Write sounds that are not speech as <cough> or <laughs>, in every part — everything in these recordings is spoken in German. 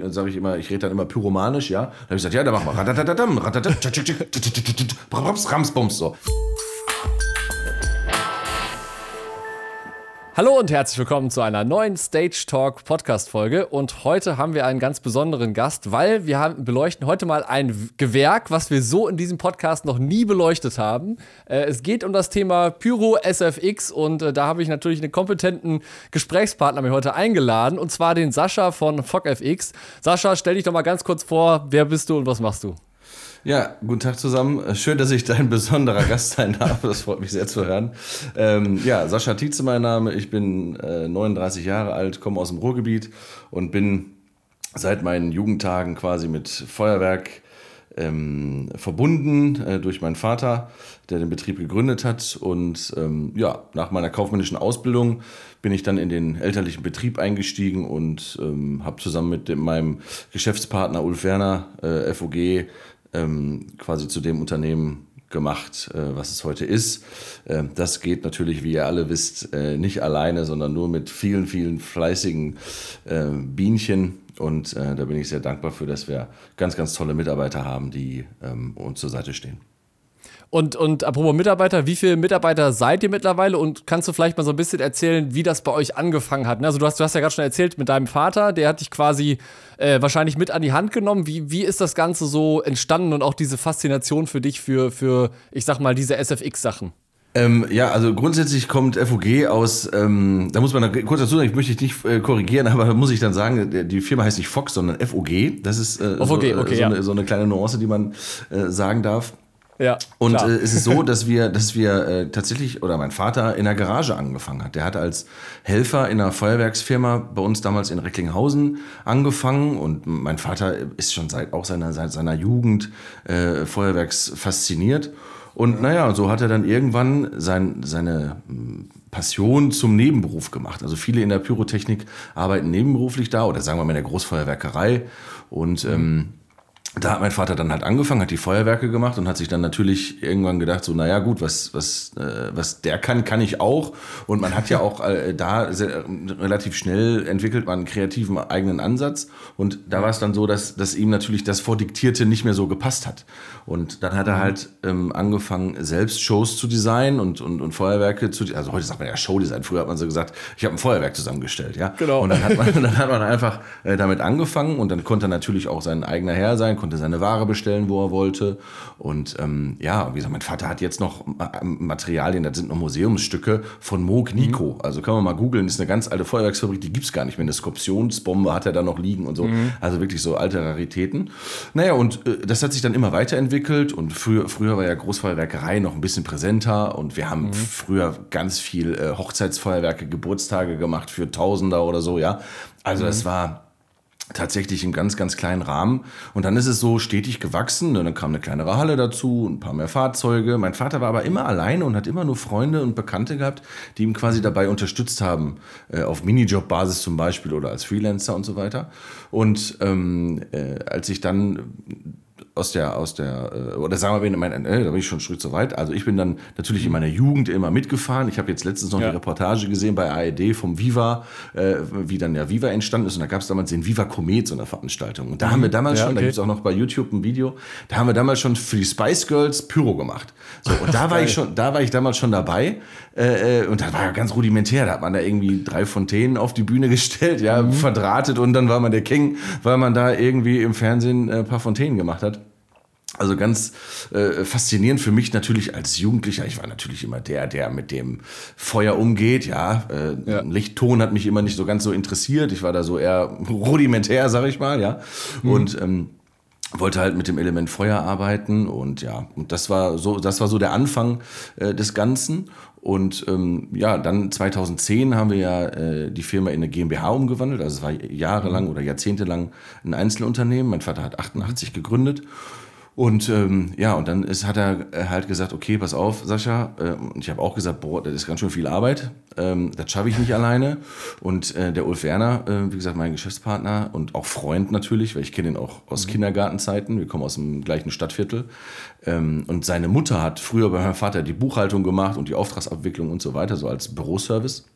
Dann sage ich immer, ich rede dann immer pyromanisch, ja. Dann habe ich gesagt, ja, dann mach mal. Ratatatatam, ratatatam, Ramsbums, so. Hallo und herzlich willkommen zu einer neuen Stage Talk Podcast Folge. Und heute haben wir einen ganz besonderen Gast, weil wir haben, beleuchten heute mal ein Gewerk, was wir so in diesem Podcast noch nie beleuchtet haben. Äh, es geht um das Thema Pyro SFX und äh, da habe ich natürlich einen kompetenten Gesprächspartner mir heute eingeladen und zwar den Sascha von FogFX. Sascha, stell dich doch mal ganz kurz vor, wer bist du und was machst du? Ja, guten Tag zusammen. Schön, dass ich dein besonderer Gast sein darf. Das freut mich sehr zu hören. Ähm, ja, Sascha Tietze mein Name. Ich bin äh, 39 Jahre alt, komme aus dem Ruhrgebiet und bin seit meinen Jugendtagen quasi mit Feuerwerk ähm, verbunden äh, durch meinen Vater, der den Betrieb gegründet hat. Und ähm, ja, nach meiner kaufmännischen Ausbildung bin ich dann in den elterlichen Betrieb eingestiegen und ähm, habe zusammen mit dem, meinem Geschäftspartner Ulf Werner, äh, FOG, ähm, quasi zu dem Unternehmen gemacht, äh, was es heute ist. Äh, das geht natürlich, wie ihr alle wisst, äh, nicht alleine, sondern nur mit vielen, vielen fleißigen äh, Bienchen. Und äh, da bin ich sehr dankbar für, dass wir ganz, ganz tolle Mitarbeiter haben, die ähm, uns zur Seite stehen. Und, und apropos Mitarbeiter, wie viele Mitarbeiter seid ihr mittlerweile? Und kannst du vielleicht mal so ein bisschen erzählen, wie das bei euch angefangen hat? Also du hast, du hast ja gerade schon erzählt mit deinem Vater, der hat dich quasi äh, wahrscheinlich mit an die Hand genommen. Wie, wie ist das Ganze so entstanden und auch diese Faszination für dich für, für ich sag mal, diese SFX-Sachen? Ähm, ja, also grundsätzlich kommt FOG aus, ähm, da muss man kurz dazu sagen, ich möchte dich nicht äh, korrigieren, aber da <laughs> muss ich dann sagen, die Firma heißt nicht Fox, sondern FOG. Das ist äh, FOG, so, okay, so, ja. eine, so, eine, kleine Nuance, die man äh, sagen darf. Ja, und äh, es ist so, <laughs> dass wir, dass wir äh, tatsächlich, oder mein Vater in der Garage angefangen hat. Der hat als Helfer in einer Feuerwerksfirma bei uns damals in Recklinghausen angefangen und mein Vater ist schon seit auch seiner, seit seiner Jugend äh, Feuerwerks fasziniert. Und naja, so hat er dann irgendwann sein, seine hm, Passion zum Nebenberuf gemacht. Also viele in der Pyrotechnik arbeiten nebenberuflich da oder sagen wir mal in der Großfeuerwerkerei. Und ähm, da hat mein Vater dann halt angefangen, hat die Feuerwerke gemacht und hat sich dann natürlich irgendwann gedacht, so, naja gut, was, was, äh, was der kann, kann ich auch. Und man hat ja auch äh, da sehr, relativ schnell entwickelt man einen kreativen eigenen Ansatz. Und da war es dann so, dass, dass ihm natürlich das Vordiktierte nicht mehr so gepasst hat. Und dann hat er mhm. halt ähm, angefangen, selbst Shows zu designen und, und, und Feuerwerke zu, also heute sagt man ja Showdesign, früher hat man so gesagt, ich habe ein Feuerwerk zusammengestellt, ja. Genau. Und dann hat man, <laughs> dann hat man einfach äh, damit angefangen und dann konnte er natürlich auch sein eigener Herr sein, konnte seine Ware bestellen, wo er wollte. Und ähm, ja, wie gesagt, mein Vater hat jetzt noch Materialien, das sind noch Museumsstücke von Moog Nico. Mhm. Also kann man mal googeln, ist eine ganz alte Feuerwerksfabrik, die gibt es gar nicht mehr. Eine Skorpionsbombe hat er da noch liegen und so. Mhm. Also wirklich so alte Raritäten. Naja, und äh, das hat sich dann immer weiterentwickelt und früher, früher war ja Großfeuerwerkerei noch ein bisschen präsenter und wir haben mhm. früher ganz viel äh, Hochzeitsfeuerwerke, Geburtstage gemacht für Tausender oder so, ja. Also das mhm. war tatsächlich im ganz, ganz kleinen Rahmen. Und dann ist es so stetig gewachsen. Und dann kam eine kleinere Halle dazu, ein paar mehr Fahrzeuge. Mein Vater war aber immer alleine und hat immer nur Freunde und Bekannte gehabt, die ihm quasi dabei unterstützt haben, äh, auf Minijob-Basis zum Beispiel oder als Freelancer und so weiter. Und ähm, äh, als ich dann aus der, aus der, äh, oder sagen wir mal, äh, da bin ich schon einen Schritt zu weit. Also ich bin dann natürlich in meiner Jugend immer mitgefahren. Ich habe jetzt letztens noch ja. eine Reportage gesehen bei ARD vom Viva, äh, wie dann der Viva entstanden ist. Und da gab es damals den Viva Komet, so eine Veranstaltung. Und da mhm. haben wir damals ja, schon, okay. da gibt es auch noch bei YouTube ein Video, da haben wir damals schon für die Spice Girls Pyro gemacht. So, und da war ich <laughs> schon, da war ich damals schon dabei. Äh, äh, und das war ja ganz rudimentär. Da hat man da irgendwie drei Fontänen auf die Bühne gestellt, ja, mhm. verdrahtet und dann war man der King, weil man da irgendwie im Fernsehen ein paar Fontänen gemacht hat. Also ganz äh, faszinierend für mich natürlich als Jugendlicher. Ich war natürlich immer der, der mit dem Feuer umgeht. Ja, äh, ja. Lichtton hat mich immer nicht so ganz so interessiert. Ich war da so eher rudimentär, sag ich mal. Ja, mhm. und ähm, wollte halt mit dem Element Feuer arbeiten und ja, und das war so, das war so der Anfang äh, des Ganzen. Und ähm, ja, dann 2010 haben wir ja äh, die Firma in eine GmbH umgewandelt. Also es war jahrelang mhm. oder jahrzehntelang ein Einzelunternehmen. Mein Vater hat 88 gegründet und ähm, ja, und dann ist, hat er äh, halt gesagt, okay, pass auf, Sascha. Äh, und ich habe auch gesagt, boah, das ist ganz schön viel Arbeit. Ähm, das schaffe ich nicht alleine. Und äh, der Ulf Werner, äh, wie gesagt, mein Geschäftspartner und auch Freund natürlich, weil ich kenne ihn auch aus mhm. Kindergartenzeiten. Wir kommen aus dem gleichen Stadtviertel. Ähm, und seine Mutter hat früher bei meinem Vater die Buchhaltung gemacht und die Auftragsabwicklung und so weiter, so als Büroservice.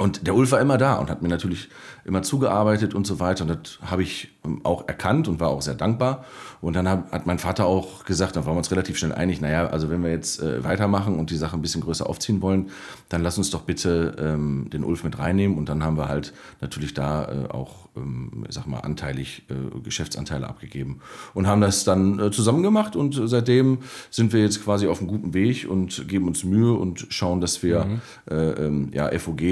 Und der Ulf war immer da und hat mir natürlich immer zugearbeitet und so weiter. Und das habe ich auch erkannt und war auch sehr dankbar. Und dann hat, mein Vater auch gesagt, da waren wir uns relativ schnell einig, naja, also wenn wir jetzt äh, weitermachen und die Sache ein bisschen größer aufziehen wollen, dann lass uns doch bitte ähm, den Ulf mit reinnehmen. Und dann haben wir halt natürlich da äh, auch, ähm, sag mal, anteilig äh, Geschäftsanteile abgegeben und haben das dann äh, zusammen gemacht. Und seitdem sind wir jetzt quasi auf einem guten Weg und geben uns Mühe und schauen, dass wir mhm. Äh, ähm, ja, FOG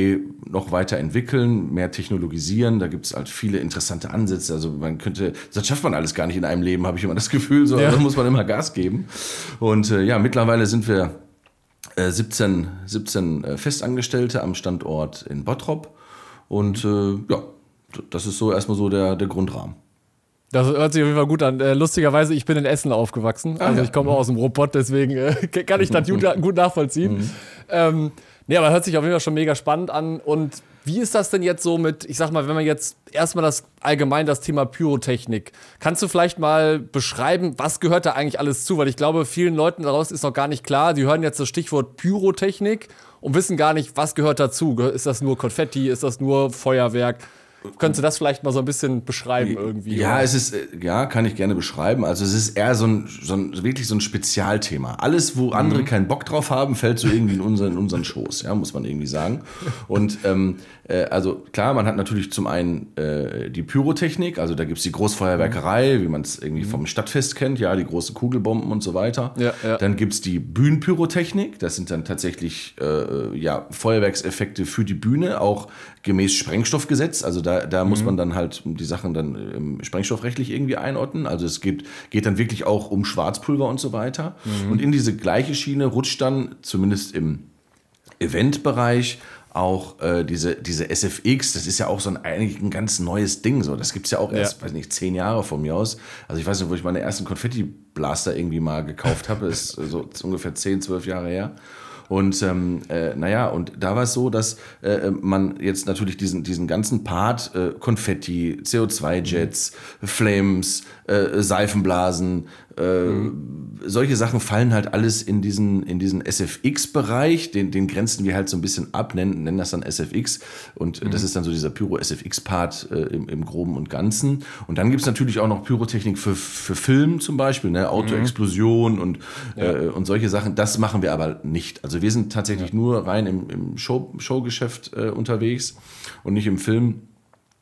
noch weiter entwickeln, mehr technologisieren. Da gibt es halt viele interessante Ansätze. Also man könnte, das schafft man alles gar nicht in einem Leben, habe ich immer das Gefühl. So, ja. Da muss man immer Gas geben. Und äh, ja, mittlerweile sind wir äh, 17, 17 äh, Festangestellte am Standort in Bottrop. Und äh, ja, das ist so erstmal so der, der Grundrahmen. Das hört sich auf jeden Fall gut an. Äh, lustigerweise, ich bin in Essen aufgewachsen. Ah, also ja. ich komme auch aus dem Robot, deswegen äh, <laughs> kann ich das <laughs> gut, nachvollziehen. Mhm. Ähm, nee, aber hört sich auf jeden Fall schon mega spannend an. Und wie ist das denn jetzt so mit, ich sag mal, wenn man jetzt erstmal das allgemein das Thema Pyrotechnik, kannst du vielleicht mal beschreiben, was gehört da eigentlich alles zu? Weil ich glaube, vielen Leuten daraus ist noch gar nicht klar. Die hören jetzt das Stichwort Pyrotechnik und wissen gar nicht, was gehört dazu. Ist das nur Konfetti? Ist das nur Feuerwerk? Könntest du das vielleicht mal so ein bisschen beschreiben irgendwie? Ja, oder? es ist, äh, ja, kann ich gerne beschreiben. Also es ist eher so ein, so ein wirklich so ein Spezialthema. Alles, wo andere mhm. keinen Bock drauf haben, fällt so irgendwie in unseren, in unseren Schoß, ja, muss man irgendwie sagen. Und ähm, äh, also klar, man hat natürlich zum einen äh, die Pyrotechnik, also da gibt es die Großfeuerwerkerei, wie man es irgendwie mhm. vom Stadtfest kennt, ja, die großen Kugelbomben und so weiter. Ja, ja. Dann gibt es die Bühnenpyrotechnik, das sind dann tatsächlich äh, ja, Feuerwerkseffekte für die Bühne, auch gemäß Sprengstoffgesetz. Also da, da mhm. muss man dann halt die Sachen dann sprengstoffrechtlich irgendwie einordnen. Also es geht, geht dann wirklich auch um Schwarzpulver und so weiter. Mhm. Und in diese gleiche Schiene rutscht dann, zumindest im Eventbereich, auch äh, diese, diese SFX, das ist ja auch so ein eigentlich ein ganz neues Ding. So. Das gibt es ja auch erst, ja. weiß nicht, zehn Jahre von mir aus. Also ich weiß nicht, wo ich meine ersten Konfetti-Blaster irgendwie mal gekauft habe, ist so ist ungefähr zehn, zwölf Jahre her. Und ähm, äh, naja, und da war es so, dass äh, man jetzt natürlich diesen, diesen ganzen Part äh, Konfetti, CO2-Jets, mhm. Flames, äh, mhm. solche Sachen fallen halt alles in diesen, in diesen SFX-Bereich, den, den grenzen wir halt so ein bisschen ab, nennen, nennen das dann SFX und mhm. das ist dann so dieser Pyro-SFX-Part äh, im, im Groben und Ganzen. Und dann gibt es natürlich auch noch Pyrotechnik für, für Film zum Beispiel, ne? Autoexplosion mhm. und, ja. äh, und solche Sachen. Das machen wir aber nicht. Also wir sind tatsächlich ja. nur rein im, im Show, Showgeschäft äh, unterwegs und nicht im Film.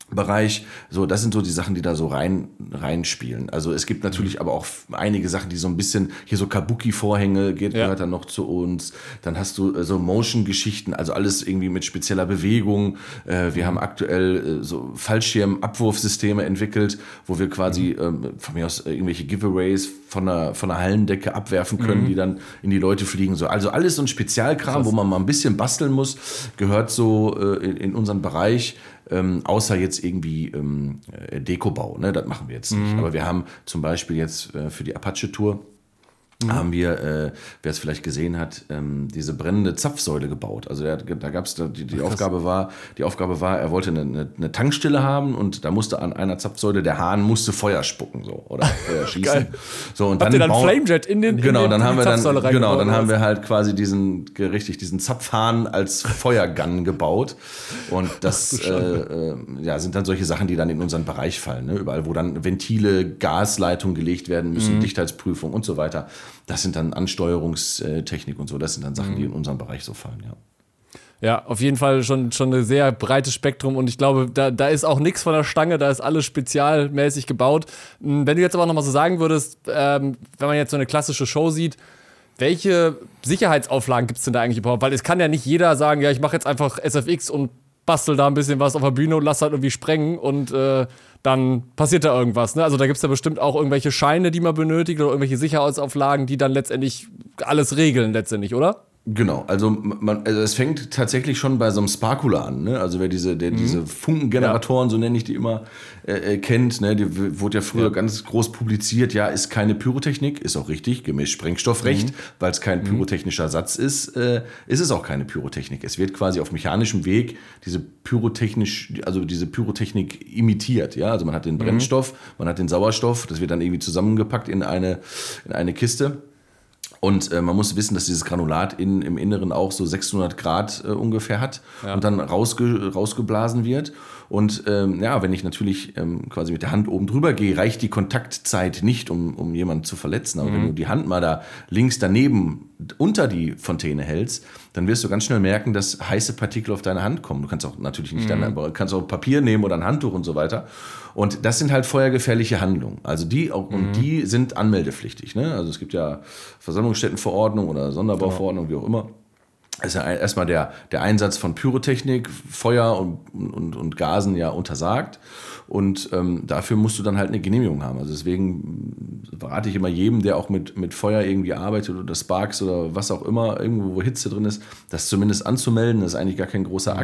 Bereich. So, das sind so die Sachen, die da so rein reinspielen. Also es gibt natürlich mhm. aber auch einige Sachen, die so ein bisschen hier so Kabuki-Vorhänge geht ja. gehört dann noch zu uns. Dann hast du äh, so Motion-Geschichten, also alles irgendwie mit spezieller Bewegung. Äh, wir mhm. haben aktuell äh, so Fallschirm-Abwurfsysteme entwickelt, wo wir quasi mhm. ähm, von mir aus irgendwelche Giveaways von der von der Hallendecke abwerfen können, mhm. die dann in die Leute fliegen. So, also alles so ein Spezialkram, wo man mal ein bisschen basteln muss, gehört so in, in unseren Bereich ähm, außer jetzt irgendwie ähm, äh, Dekobau. Ne? Das machen wir jetzt nicht. Mhm. Aber wir haben zum Beispiel jetzt äh, für die Apache-Tour mhm. haben wir, äh, wer es vielleicht gesehen hat, ähm, diese brennende Zapfsäule gebaut. Also der, da gab es die, die Aufgabe war, die Aufgabe war, er wollte eine, eine, eine, Tankstelle haben und da musste an einer Zapfsäule der Hahn musste Feuer spucken so oder <laughs> Feuer schießen. so und Habt dann, ihr dann Flamejet in den genau in den, dann haben wir dann genau dann haben wir halt quasi diesen richtig diesen Zapfhahn als Feuergun <laughs> gebaut und das äh, äh, ja sind dann solche Sachen, die dann in unseren Bereich fallen. Ne? Überall, wo dann Ventile, Gasleitungen gelegt werden müssen, mhm. Dichtheitsprüfung und so weiter. Das sind dann Ansteuerungstechnik und so. Das sind dann Sachen, mhm. die in unserem Bereich so fallen, ja. Ja, auf jeden Fall schon, schon ein sehr breites Spektrum und ich glaube, da, da ist auch nichts von der Stange, da ist alles spezialmäßig gebaut. Hm, wenn du jetzt aber nochmal so sagen würdest, ähm, wenn man jetzt so eine klassische Show sieht, welche Sicherheitsauflagen gibt es denn da eigentlich überhaupt? Weil es kann ja nicht jeder sagen, ja, ich mache jetzt einfach SFX und bastel da ein bisschen was auf der Bühne und lass halt irgendwie sprengen und äh, dann passiert da irgendwas. Ne? Also da gibt es ja bestimmt auch irgendwelche Scheine, die man benötigt oder irgendwelche Sicherheitsauflagen, die dann letztendlich alles regeln, letztendlich, oder? Genau, also, man, also es fängt tatsächlich schon bei so einem Sparkula an. Ne? Also wer diese, der, mhm. diese Funkengeneratoren, ja. so nenne ich die immer, äh, äh, kennt, ne? die wurde ja früher ja. ganz groß publiziert, ja, ist keine Pyrotechnik, ist auch richtig, gemäß Sprengstoffrecht, mhm. weil es kein mhm. pyrotechnischer Satz ist, äh, ist es auch keine Pyrotechnik. Es wird quasi auf mechanischem Weg diese pyrotechnisch, also diese Pyrotechnik imitiert. Ja? Also man hat den mhm. Brennstoff, man hat den Sauerstoff, das wird dann irgendwie zusammengepackt in eine, in eine Kiste. Und äh, man muss wissen, dass dieses Granulat in, im Inneren auch so 600 Grad äh, ungefähr hat ja. und dann rausge, rausgeblasen wird. Und ähm, ja, wenn ich natürlich ähm, quasi mit der Hand oben drüber gehe, reicht die Kontaktzeit nicht, um, um jemanden zu verletzen. Aber mhm. wenn du die Hand mal da links daneben unter die Fontäne hältst, dann wirst du ganz schnell merken, dass heiße Partikel auf deine Hand kommen. Du kannst auch natürlich nicht mhm. dann, kannst auch Papier nehmen oder ein Handtuch und so weiter. Und das sind halt feuergefährliche Handlungen. Also die auch, mhm. und die sind anmeldepflichtig. Ne? Also es gibt ja Versammlungsstättenverordnung oder Sonderbauverordnung, genau. wie auch immer ist ja erstmal der, der Einsatz von Pyrotechnik, Feuer und, und, und Gasen ja untersagt. Und ähm, dafür musst du dann halt eine Genehmigung haben. Also deswegen rate ich immer jedem, der auch mit, mit Feuer irgendwie arbeitet oder Sparks oder was auch immer, irgendwo, wo Hitze drin ist, das zumindest anzumelden. Das ist eigentlich gar kein großer mhm.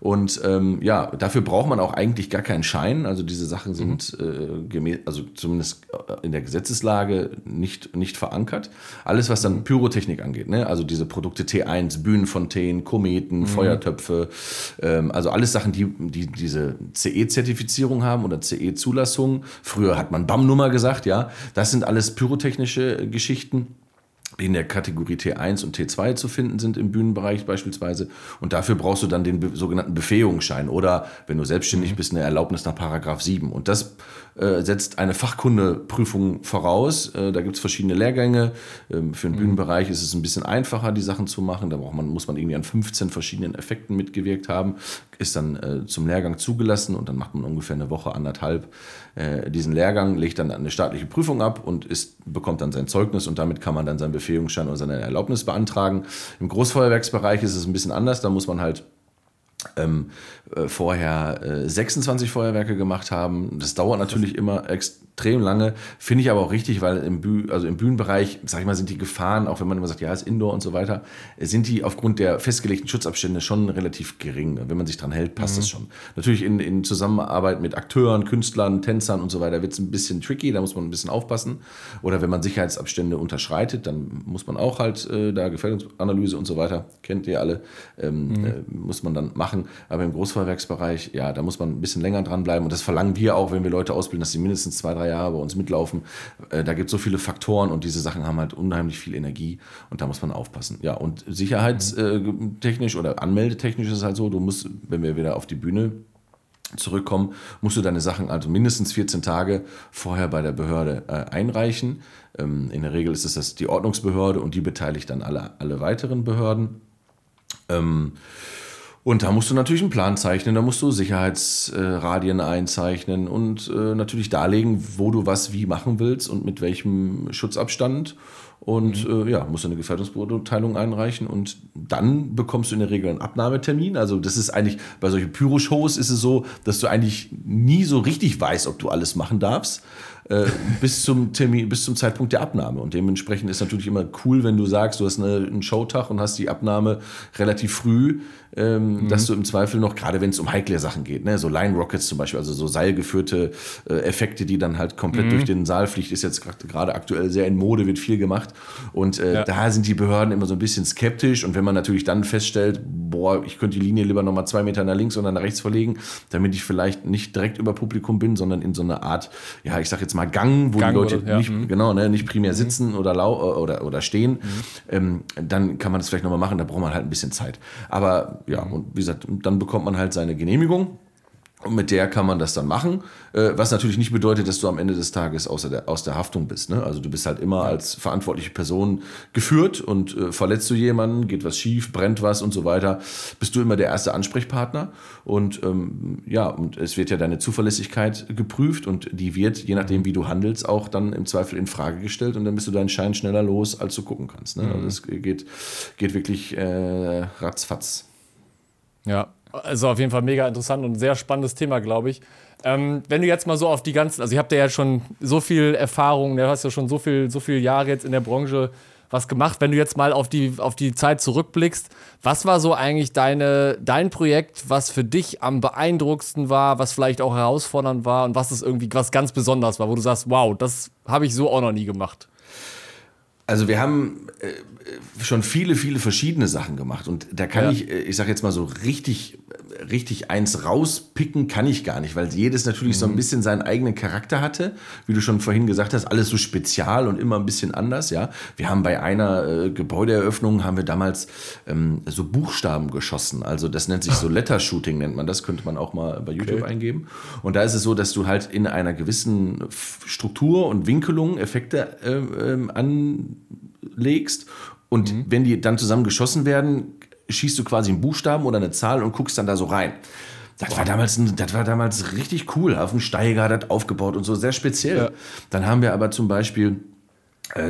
Und ähm, ja, dafür braucht man auch eigentlich gar keinen Schein. Also diese Sachen sind mhm. äh, gemäß, also zumindest äh, in der Gesetzeslage nicht, nicht verankert. Alles, was dann Pyrotechnik angeht, ne? also diese Produkte T1, Bühnenfontänen, Kometen, mhm. Feuertöpfe, ähm, also alles Sachen, die, die diese CE-Zertifizierung haben oder CE-Zulassung. Früher hat man BAM-Nummer gesagt, ja. Das sind alles pyrotechnische Geschichten in der Kategorie T1 und T2 zu finden sind im Bühnenbereich beispielsweise. Und dafür brauchst du dann den sogenannten Befähigungsschein oder, wenn du selbstständig mhm. bist, eine Erlaubnis nach Paragraph 7. Und das äh, setzt eine Fachkundeprüfung voraus. Äh, da gibt es verschiedene Lehrgänge. Ähm, für den mhm. Bühnenbereich ist es ein bisschen einfacher, die Sachen zu machen. Da braucht man, muss man irgendwie an 15 verschiedenen Effekten mitgewirkt haben. Ist dann äh, zum Lehrgang zugelassen und dann macht man ungefähr eine Woche, anderthalb äh, diesen Lehrgang, legt dann eine staatliche Prüfung ab und ist, bekommt dann sein Zeugnis und damit kann man dann seinen Befähigungsschein oder seine Erlaubnis beantragen. Im Großfeuerwerksbereich ist es ein bisschen anders. Da muss man halt ähm, äh, vorher äh, 26 Feuerwerke gemacht haben. Das dauert natürlich immer extrem lange, finde ich aber auch richtig, weil im, Büh also im Bühnenbereich, sag ich mal, sind die Gefahren, auch wenn man immer sagt, ja, ist Indoor und so weiter, sind die aufgrund der festgelegten Schutzabstände schon relativ gering. Wenn man sich dran hält, passt mhm. das schon. Natürlich in, in Zusammenarbeit mit Akteuren, Künstlern, Tänzern und so weiter wird es ein bisschen tricky, da muss man ein bisschen aufpassen. Oder wenn man Sicherheitsabstände unterschreitet, dann muss man auch halt äh, da Gefährdungsanalyse und so weiter, kennt ihr alle, ähm, mhm. äh, muss man dann machen. Aber im Großfeuerwerksbereich, ja, da muss man ein bisschen länger dranbleiben. Und das verlangen wir auch, wenn wir Leute ausbilden, dass sie mindestens zwei, drei Jahre bei uns mitlaufen. Äh, da gibt es so viele Faktoren und diese Sachen haben halt unheimlich viel Energie und da muss man aufpassen. Ja, und sicherheitstechnisch oder anmeldetechnisch ist es halt so, du musst, wenn wir wieder auf die Bühne zurückkommen, musst du deine Sachen also mindestens 14 Tage vorher bei der Behörde äh, einreichen. Ähm, in der Regel ist es das die Ordnungsbehörde und die beteiligt dann alle, alle weiteren Behörden. Ähm, und da musst du natürlich einen Plan zeichnen, da musst du Sicherheitsradien einzeichnen und äh, natürlich darlegen, wo du was wie machen willst und mit welchem Schutzabstand. Und mhm. äh, ja, musst du eine Gefährdungsbeurteilung einreichen und dann bekommst du in der Regel einen Abnahmetermin. Also das ist eigentlich, bei solchen Pyroshows ist es so, dass du eigentlich nie so richtig weißt, ob du alles machen darfst. Äh, <laughs> bis zum Termin, bis zum Zeitpunkt der Abnahme. Und dementsprechend ist natürlich immer cool, wenn du sagst, du hast eine, einen Showtag und hast die Abnahme relativ früh, ähm, mhm. dass du im Zweifel noch, gerade wenn es um heikle Sachen geht, ne, so Line Rockets zum Beispiel, also so seilgeführte äh, Effekte, die dann halt komplett mhm. durch den Saal fliegt, ist jetzt gerade aktuell sehr in Mode, wird viel gemacht. Und äh, ja. da sind die Behörden immer so ein bisschen skeptisch. Und wenn man natürlich dann feststellt, boah, ich könnte die Linie lieber nochmal zwei Meter nach links oder nach rechts verlegen, damit ich vielleicht nicht direkt über Publikum bin, sondern in so eine Art, ja, ich sag jetzt mal Gang, wo Gang die Leute oder, ja. nicht, mhm. genau, ne, nicht primär mhm. sitzen oder, lau äh, oder, oder stehen, mhm. ähm, dann kann man das vielleicht nochmal machen, da braucht man halt ein bisschen Zeit. Aber ja, und wie gesagt, dann bekommt man halt seine Genehmigung und mit der kann man das dann machen, äh, was natürlich nicht bedeutet, dass du am Ende des Tages außer der, aus der Haftung bist. Ne? Also du bist halt immer als verantwortliche Person geführt und äh, verletzt du jemanden, geht was schief, brennt was und so weiter, bist du immer der erste Ansprechpartner. Und ähm, ja, und es wird ja deine Zuverlässigkeit geprüft und die wird, je nachdem wie du handelst, auch dann im Zweifel in Frage gestellt und dann bist du deinen Schein schneller los, als du gucken kannst. Ne? Also mhm. Also es geht, geht wirklich äh, ratzfatz. Ja, also auf jeden Fall mega interessant und sehr spannendes Thema, glaube ich. Ähm, wenn du jetzt mal so auf die ganzen, also ich habe ja schon so viel Erfahrung, du hast ja schon so viel, so viele Jahre jetzt in der Branche was gemacht. Wenn du jetzt mal auf die, auf die Zeit zurückblickst, was war so eigentlich deine, dein Projekt, was für dich am beeindruckendsten war, was vielleicht auch herausfordernd war und was ist irgendwie was ganz Besonderes war, wo du sagst, wow, das habe ich so auch noch nie gemacht? Also wir haben schon viele, viele verschiedene Sachen gemacht. Und da kann Ja. ich, äh, ich sag jetzt mal so richtig, richtig eins rauspicken kann ich gar nicht, weil jedes natürlich so ein bisschen seinen eigenen Charakter hatte, wie du schon vorhin gesagt hast, alles so spezial und immer ein bisschen anders, ja. Wir haben bei einer äh, Gebäudeeröffnung haben wir damals ähm, so Buchstaben geschossen, also das nennt sich so <laughs> Letter-Shooting nennt man das, könnte man auch mal bei YouTube eingeben. Und da ist es so, dass du halt in einer gewissen Struktur und Winkelung Effekte äh, ähm, anlegst und wenn die dann zusammen geschossen werden, schießt du quasi einen Buchstaben oder eine Zahl und guckst dann da so rein. Das war, damals, das war damals richtig cool. Auf dem Steiger das aufgebaut und so, sehr speziell. Ja. Dann haben wir aber zum Beispiel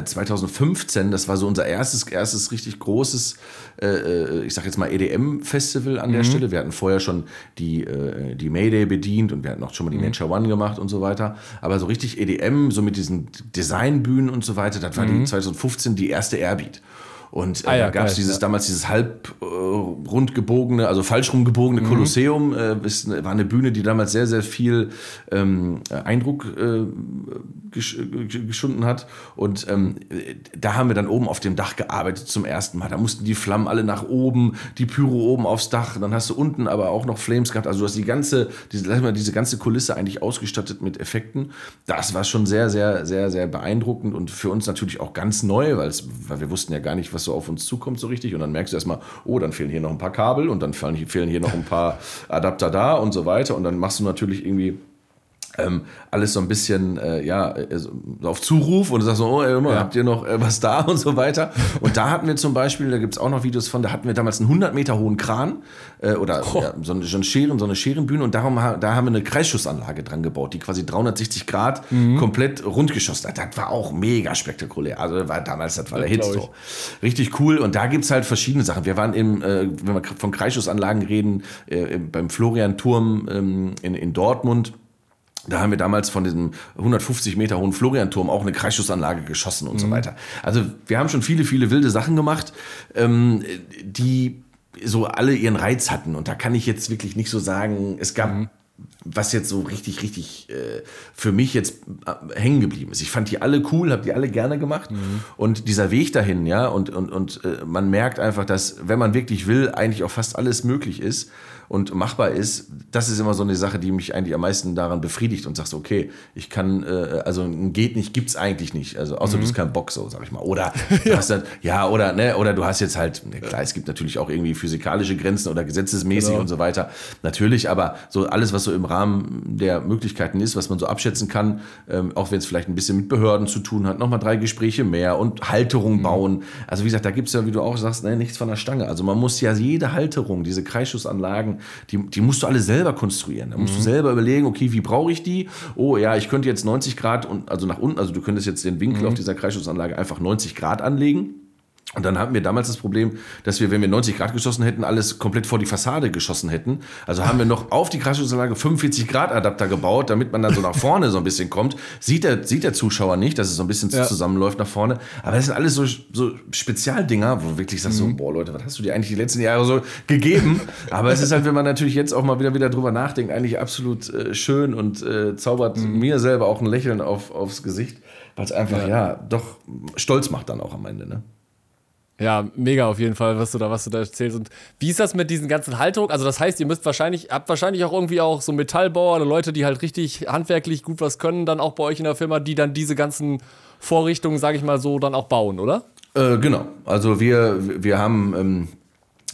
2015, das war so unser erstes, erstes richtig großes, äh, äh, ich sag jetzt mal EDM-Festival an der Stelle. Wir hatten vorher schon die, äh, die Mayday bedient und wir hatten auch schon mal die Nature One gemacht und so weiter. Aber so richtig EDM, so mit diesen Designbühnen und so weiter, das war die 2015 die erste Airbeat. Und äh, Ah ja, da gab es dieses ja. damals dieses halb äh, rund gebogene, also falsch rum gebogene Kolosseum. Äh, ist, war eine Bühne, die damals sehr, sehr viel ähm, Eindruck äh, geschunden hat. Und ähm, da haben wir dann oben auf dem Dach gearbeitet zum ersten Mal. Da mussten die Flammen alle nach oben, die Pyro oben aufs Dach. Dann hast du unten aber auch noch Flames gehabt. Also du hast die ganze, diese, sag mal, diese ganze Kulisse eigentlich ausgestattet mit Effekten. Das war schon sehr, sehr, sehr, sehr beeindruckend und für uns natürlich auch ganz neu, weil wir wussten ja gar nicht, was so auf uns zukommt so richtig. Und dann merkst du erstmal, oh, dann fehlen hier noch ein paar Kabel und dann fehlen hier noch ein paar Adapter da und so weiter. Und dann machst du natürlich irgendwie ähm, alles so ein bisschen äh, ja, äh, auf Zuruf und du sagst so, oh, immer, Ja. habt ihr noch äh, was da <laughs> und so weiter. Und da hatten wir zum Beispiel, da gibt es auch noch Videos von, da hatten wir damals einen 100 Meter hohen Kran äh, oder ja, so, eine, so eine Scheren, so eine Scherenbühne und darum, da haben wir eine Kreisschussanlage dran gebaut, die quasi 360 Grad komplett rund geschossen hat. Das war auch mega spektakulär. Also war damals, das war der Hit so. Richtig cool. Und da gibt es halt verschiedene Sachen. Wir waren im, äh, wenn wir von Kreisschussanlagen reden, äh, beim Florian-Turm ähm, in, in Dortmund. Da haben wir damals von diesem 150 Meter hohen Florian-Turm auch eine Kreisschussanlage geschossen und so weiter. Also wir haben schon viele, viele wilde Sachen gemacht, ähm, die so alle ihren Reiz hatten. Und da kann ich jetzt wirklich nicht so sagen, es gab was jetzt so richtig, richtig äh, für mich jetzt äh, hängen geblieben ist. Ich fand die alle cool, habe die alle gerne gemacht. Und dieser Weg dahin, ja, und, und, und äh, man merkt einfach, dass, wenn man wirklich will, eigentlich auch fast alles möglich ist und machbar ist. Das ist immer so eine Sache, die mich eigentlich am meisten daran befriedigt und sagst, okay, ich kann, äh, also ein geht nicht, gibt's eigentlich nicht. Also außer du hast keinen Bock, so sag ich mal. Oder <laughs> du hast dann, ja, oder, ne, oder du hast jetzt halt, ne, klar, es gibt natürlich auch irgendwie physikalische Grenzen oder gesetzesmäßig Genau. und so weiter. Natürlich, aber so alles, was so im Rahmen der Möglichkeiten ist, was man so abschätzen kann, ähm, auch wenn es vielleicht ein bisschen mit Behörden zu tun hat, nochmal drei Gespräche mehr und Halterung Mhm. bauen. Also wie gesagt, da gibt's ja, wie du auch sagst, ne, nichts von der Stange. Also man muss ja jede Halterung, diese Kreisschussanlagen, die, die musst du alle selber konstruieren. Da musst Mhm. du selber überlegen, okay, wie brauche ich die? Oh ja, ich könnte jetzt 90 Grad und also nach unten, also du könntest jetzt den Mhm. Winkel auf dieser Kreisschussanlage einfach 90 Grad anlegen. Und dann hatten wir damals das Problem, dass wir, wenn wir 90 Grad geschossen hätten, alles komplett vor die Fassade geschossen hätten. Also haben wir noch auf die Kreisschussanlage 45 Grad Adapter gebaut, damit man dann so nach vorne so ein bisschen kommt. Sieht der, sieht der Zuschauer nicht, dass es so ein bisschen Ja. zusammenläuft nach vorne. Aber das sind alles so, so Spezialdinger, wo du wirklich sagst so, boah Leute, was hast du dir eigentlich die letzten Jahre so gegeben? Aber es ist halt, wenn man natürlich jetzt auch mal wieder, wieder drüber nachdenkt, eigentlich absolut äh, schön und äh, zaubert mir selber auch ein Lächeln auf, aufs Gesicht, weil es einfach, ja. doch stolz macht dann auch am Ende, ne? Ja, mega auf jeden Fall, was du da, was du da erzählst. Und wie ist das mit diesen ganzen Halterungen? Also das heißt, ihr müsst wahrscheinlich, habt wahrscheinlich auch irgendwie auch so Metallbauer oder Leute, die halt richtig handwerklich gut was können, dann auch bei euch in der Firma, die dann diese ganzen Vorrichtungen, sage ich mal so, dann auch bauen, oder? Äh, genau. Also wir, wir haben, ähm,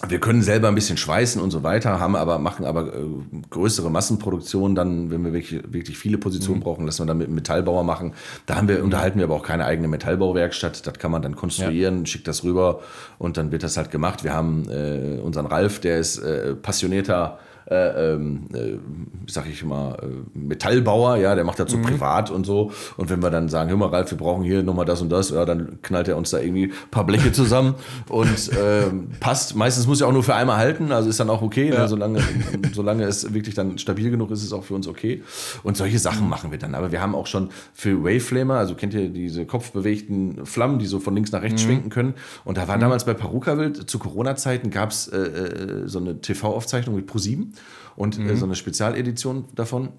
wir können selber ein bisschen schweißen und so weiter, haben aber, machen aber äh, größere Massenproduktionen dann, wenn wir wirklich, wirklich viele Positionen brauchen, lassen wir dann mit Metallbauer machen. Da haben wir, unterhalten wir aber auch keine eigene Metallbauwerkstatt. Das kann man dann konstruieren, schickt das rüber und dann wird das halt gemacht. Wir haben äh, unseren Ralf, der ist äh, passionierter äh, ähm, äh, sag ich mal, äh, Metallbauer, ja, der macht das so privat und so. Und wenn wir dann sagen, hör mal, Ralf, wir brauchen hier nochmal das und das, ja, dann knallt er uns da irgendwie ein paar Bleche zusammen <laughs> und ähm, passt. Meistens muss ja auch nur für einmal halten, also ist dann auch okay, ne, solange, solange es wirklich dann stabil genug ist, ist es auch für uns okay. Und solche Sachen machen wir dann. Aber wir haben auch schon für Waveflamer, also kennt ihr diese kopfbewegten Flammen, die so von links nach rechts schwenken können. Und da war damals bei Parukawild, zu Corona-Zeiten gab es äh, äh, so eine TV-Aufzeichnung mit ProSieben und äh, so eine Spezialedition davon.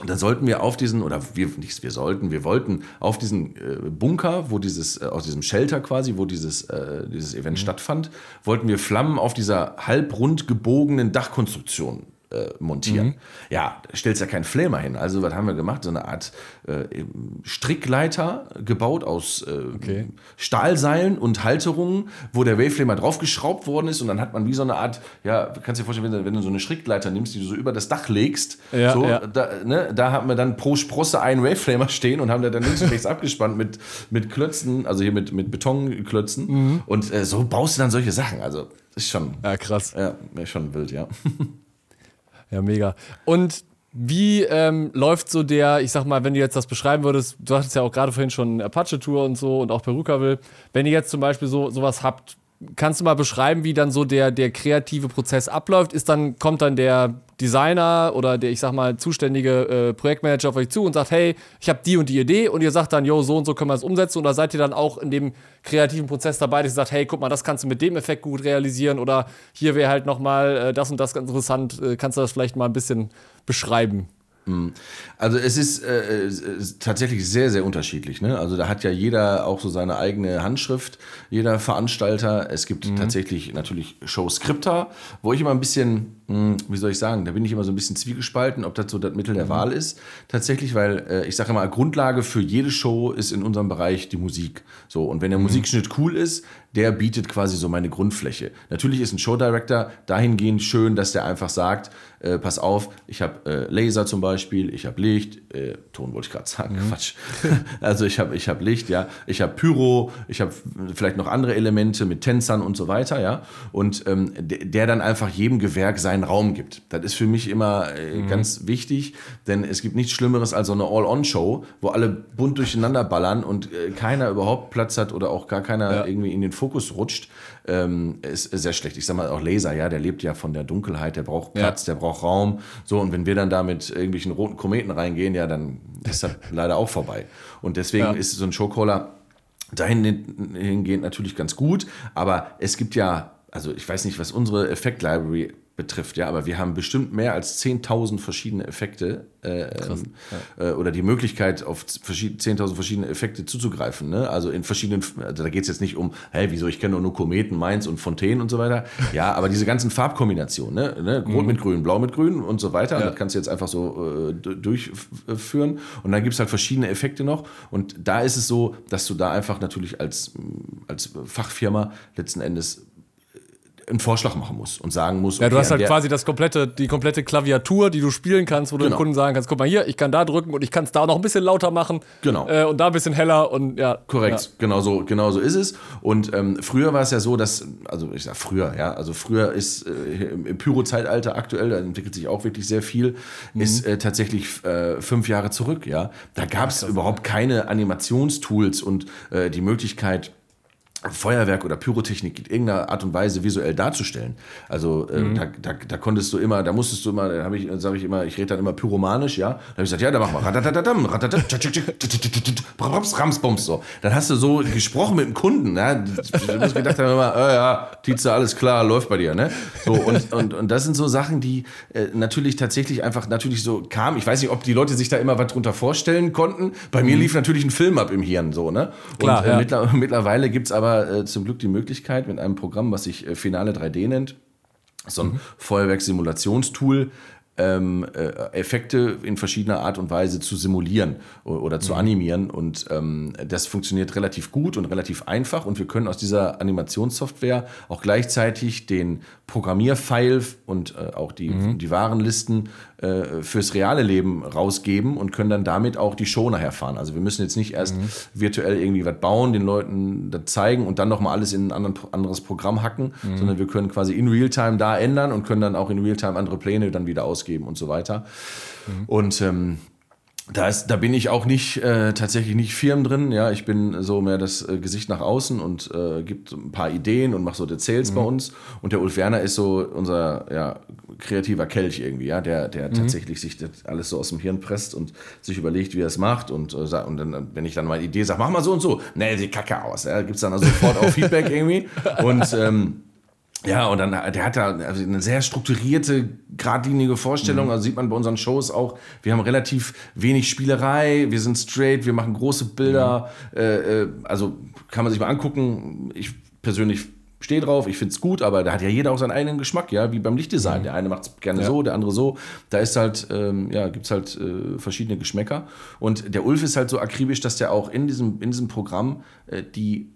Und dann sollten wir auf diesen, oder wir nicht, wir sollten, wir wollten auf diesen äh, Bunker, wo dieses, äh, aus diesem Shelter quasi, wo dieses, äh, dieses Event mhm. stattfand, wollten wir Flammen auf dieser halbrund gebogenen Dachkonstruktion äh, montieren. Mhm. Ja, stellst ja keinen Flamer hin. Also was haben wir gemacht? So eine Art äh, Strickleiter gebaut aus äh, okay. Stahlseilen und Halterungen, wo der Waveflamer draufgeschraubt worden ist und dann hat man wie so eine Art, ja, kannst dir vorstellen, wenn du, wenn du so eine Strickleiter nimmst, die du so über das Dach legst, ja, so, ja. Da, ne, da haben wir dann pro Sprosse einen Waveflamer stehen und haben da dann links und rechts <laughs> abgespannt mit, mit Klötzen, also hier mit, mit Betonklötzen mhm. und äh, so baust du dann solche Sachen. Also ist schon. Ja, krass. Ja, schon wild, ja. <laughs> Ja, mega. Und wie ähm, läuft so der, ich sag mal, wenn du jetzt das beschreiben würdest, du hattest ja auch gerade vorhin schon Apache-Tour und so und auch Perukaville, wenn ihr jetzt zum Beispiel so sowas habt, kannst du mal beschreiben, wie dann so der, der kreative Prozess abläuft? Ist dann, kommt dann der Designer oder der, ich sag mal, zuständige äh, Projektmanager auf euch zu und sagt, hey, ich habe die und die Idee und ihr sagt dann, jo, so und so können wir es umsetzen oder seid ihr dann auch in dem kreativen Prozess dabei, dass ihr sagt, hey, guck mal, das kannst du mit dem Effekt gut realisieren oder hier wäre halt nochmal äh, das und das ganz interessant, äh, kannst du das vielleicht mal ein bisschen beschreiben? Hm. Also es ist, äh, tatsächlich sehr, sehr unterschiedlich. Ne? Also da hat ja jeder auch so seine eigene Handschrift, jeder Veranstalter. Es gibt mhm. tatsächlich natürlich Showskripter, wo ich immer ein bisschen, mh, hm, wie soll ich sagen, da bin ich immer so ein bisschen zwiegespalten, ob das so das Mittel der mhm. Wahl ist. Tatsächlich, weil äh, ich sage immer, Grundlage für jede Show ist in unserem Bereich die Musik. So, und wenn der mhm. Musikschnitt cool ist, der bietet quasi so meine Grundfläche. Natürlich ist ein Showdirector dahingehend schön, dass der einfach sagt, äh, pass auf, ich habe äh, Laser zum Beispiel, ich habe Licht, äh, Ton wollte ich gerade sagen, mhm. Quatsch. <laughs> also ich habe ich hab Licht, ja, ich habe Pyro, ich habe vielleicht noch andere Elemente mit Tänzern und so weiter, ja. Und ähm, der dann einfach jedem Gewerk seinen Raum gibt. Das ist für mich immer äh, mhm. ganz wichtig, denn es gibt nichts Schlimmeres als so eine All-On-Show, wo alle bunt durcheinander ballern und äh, keiner überhaupt Platz hat oder auch gar keiner ja. irgendwie in den Fokus rutscht, ähm, ist sehr schlecht. Ich sag mal auch Laser, ja, der lebt ja von der Dunkelheit, der braucht Platz, ja. der braucht Raum. So, und wenn wir dann da mit irgendwelchen roten Kometen reingehen, ja, dann ist das <laughs> leider auch vorbei. Und deswegen ja. ist so ein Showcaller dahingehend natürlich ganz gut, aber es gibt ja, also ich weiß nicht, was unsere Effekt-Library betrifft, ja, aber wir haben bestimmt mehr als 10.000 verschiedene Effekte äh, Krass, ähm, ja. äh, oder die Möglichkeit, auf 10.000 verschiedene Effekte zuzugreifen. Ne? Also in verschiedenen, also da geht es jetzt nicht um, hey, wieso, ich kenne nur Kometen, Mainz und Fontänen und so weiter. <laughs> Ja, aber diese ganzen Farbkombinationen, ne? ne? Rot mhm. mit Grün, Blau mit Grün und so weiter. Ja. Das kannst du jetzt einfach so äh, durchführen. Und dann gibt es halt verschiedene Effekte noch. Und da ist es so, dass du da einfach natürlich als, als Fachfirma letzten Endes einen Vorschlag machen muss und sagen muss. Okay, ja, du hast halt quasi das komplette, die komplette Klaviatur, die du spielen kannst, wo du genau. dem Kunden sagen kannst, guck mal hier, ich kann da drücken und ich kann es da noch ein bisschen lauter machen. Genau. Äh, und da ein bisschen heller und ja. Korrekt, ja. genau so, genau so ist es. Und ähm, früher war es ja so, dass, also ich sag früher, ja, also früher ist äh, im Pyro-Zeitalter aktuell, da entwickelt sich auch wirklich sehr viel, mhm. ist äh, tatsächlich äh, fünf Jahre zurück, ja. Da gab es überhaupt keine Animationstools und äh, die Möglichkeit, Feuerwerk oder Pyrotechnik in irgendeiner Art und Weise visuell darzustellen. Also äh, mhm. da, da, da, konntest du immer, da musstest du immer, da habe ich, sage ich immer, ich rede dann immer pyromanisch, ja. Da habe ich gesagt, ja, da machen wir Ramsbums so. Dann hast du so gesprochen mit dem Kunden, ja. Du hast gedacht haben immer, oh ja, Tietze, alles klar, läuft bei dir, ne? So und, und, und das sind so Sachen, die äh, natürlich tatsächlich einfach natürlich so kamen. Ich weiß nicht, ob die Leute sich da immer was drunter vorstellen konnten. Bei mir mhm. lief natürlich ein Film ab im Hirn so, ne? Klar, und äh, ja. mittler, mittlerweile gibt's aber aber äh, zum Glück die Möglichkeit mit einem Programm, was sich äh, Finale 3D nennt, so ein mhm. Feuerwerkssimulationstool, ähm, äh, Effekte in verschiedener Art und Weise zu simulieren oder zu mhm. animieren. Und ähm, das funktioniert relativ gut und relativ einfach. Und wir können aus dieser Animationssoftware auch gleichzeitig den Programmierfile und äh, auch die, mhm. die Warenlisten äh, fürs reale Leben rausgeben und können dann damit auch die Show nachher fahren. Also wir müssen jetzt nicht erst mhm. virtuell irgendwie was bauen, den Leuten das zeigen und dann nochmal alles in ein anderes Programm hacken, mhm. sondern wir können quasi in Realtime da ändern und können dann auch in Realtime andere Pläne dann wieder ausgeben und so weiter. Mhm. Und ähm, da, ist, da bin ich auch nicht äh, tatsächlich nicht firm drin. Ja, ich bin so mehr das äh, Gesicht nach außen und äh, gibt ein paar Ideen und mache so die Sales mhm. bei uns. Und der Ulf Werner ist so unser ja, kreativer Kelch irgendwie, ja, der, der mhm. tatsächlich sich das alles so aus dem Hirn presst und sich überlegt, wie er es macht. Und, äh, und dann, wenn ich dann mal eine Idee sage, mach mal so und so, nee, sieht kacke aus. Ja, gibt es dann also sofort auch Feedback irgendwie. <laughs> Und ähm, Ja, und dann, der hat da also eine sehr strukturierte, geradlinige Vorstellung. Mhm. Also sieht man bei unseren Shows auch, wir haben relativ wenig Spielerei, wir sind straight, wir machen große Bilder. Mhm. Äh, äh also kann man sich mal angucken. Ich persönlich stehe drauf, ich finde es gut, aber da hat ja jeder auch seinen eigenen Geschmack, ja, wie beim Lichtdesign. Mhm. Der eine macht es gerne ja. so, der andere so. Da ist halt, ähm, ja, gibt es halt äh, verschiedene Geschmäcker. Und der Ulf ist halt so akribisch, dass der auch in diesem, in diesem Programm äh, die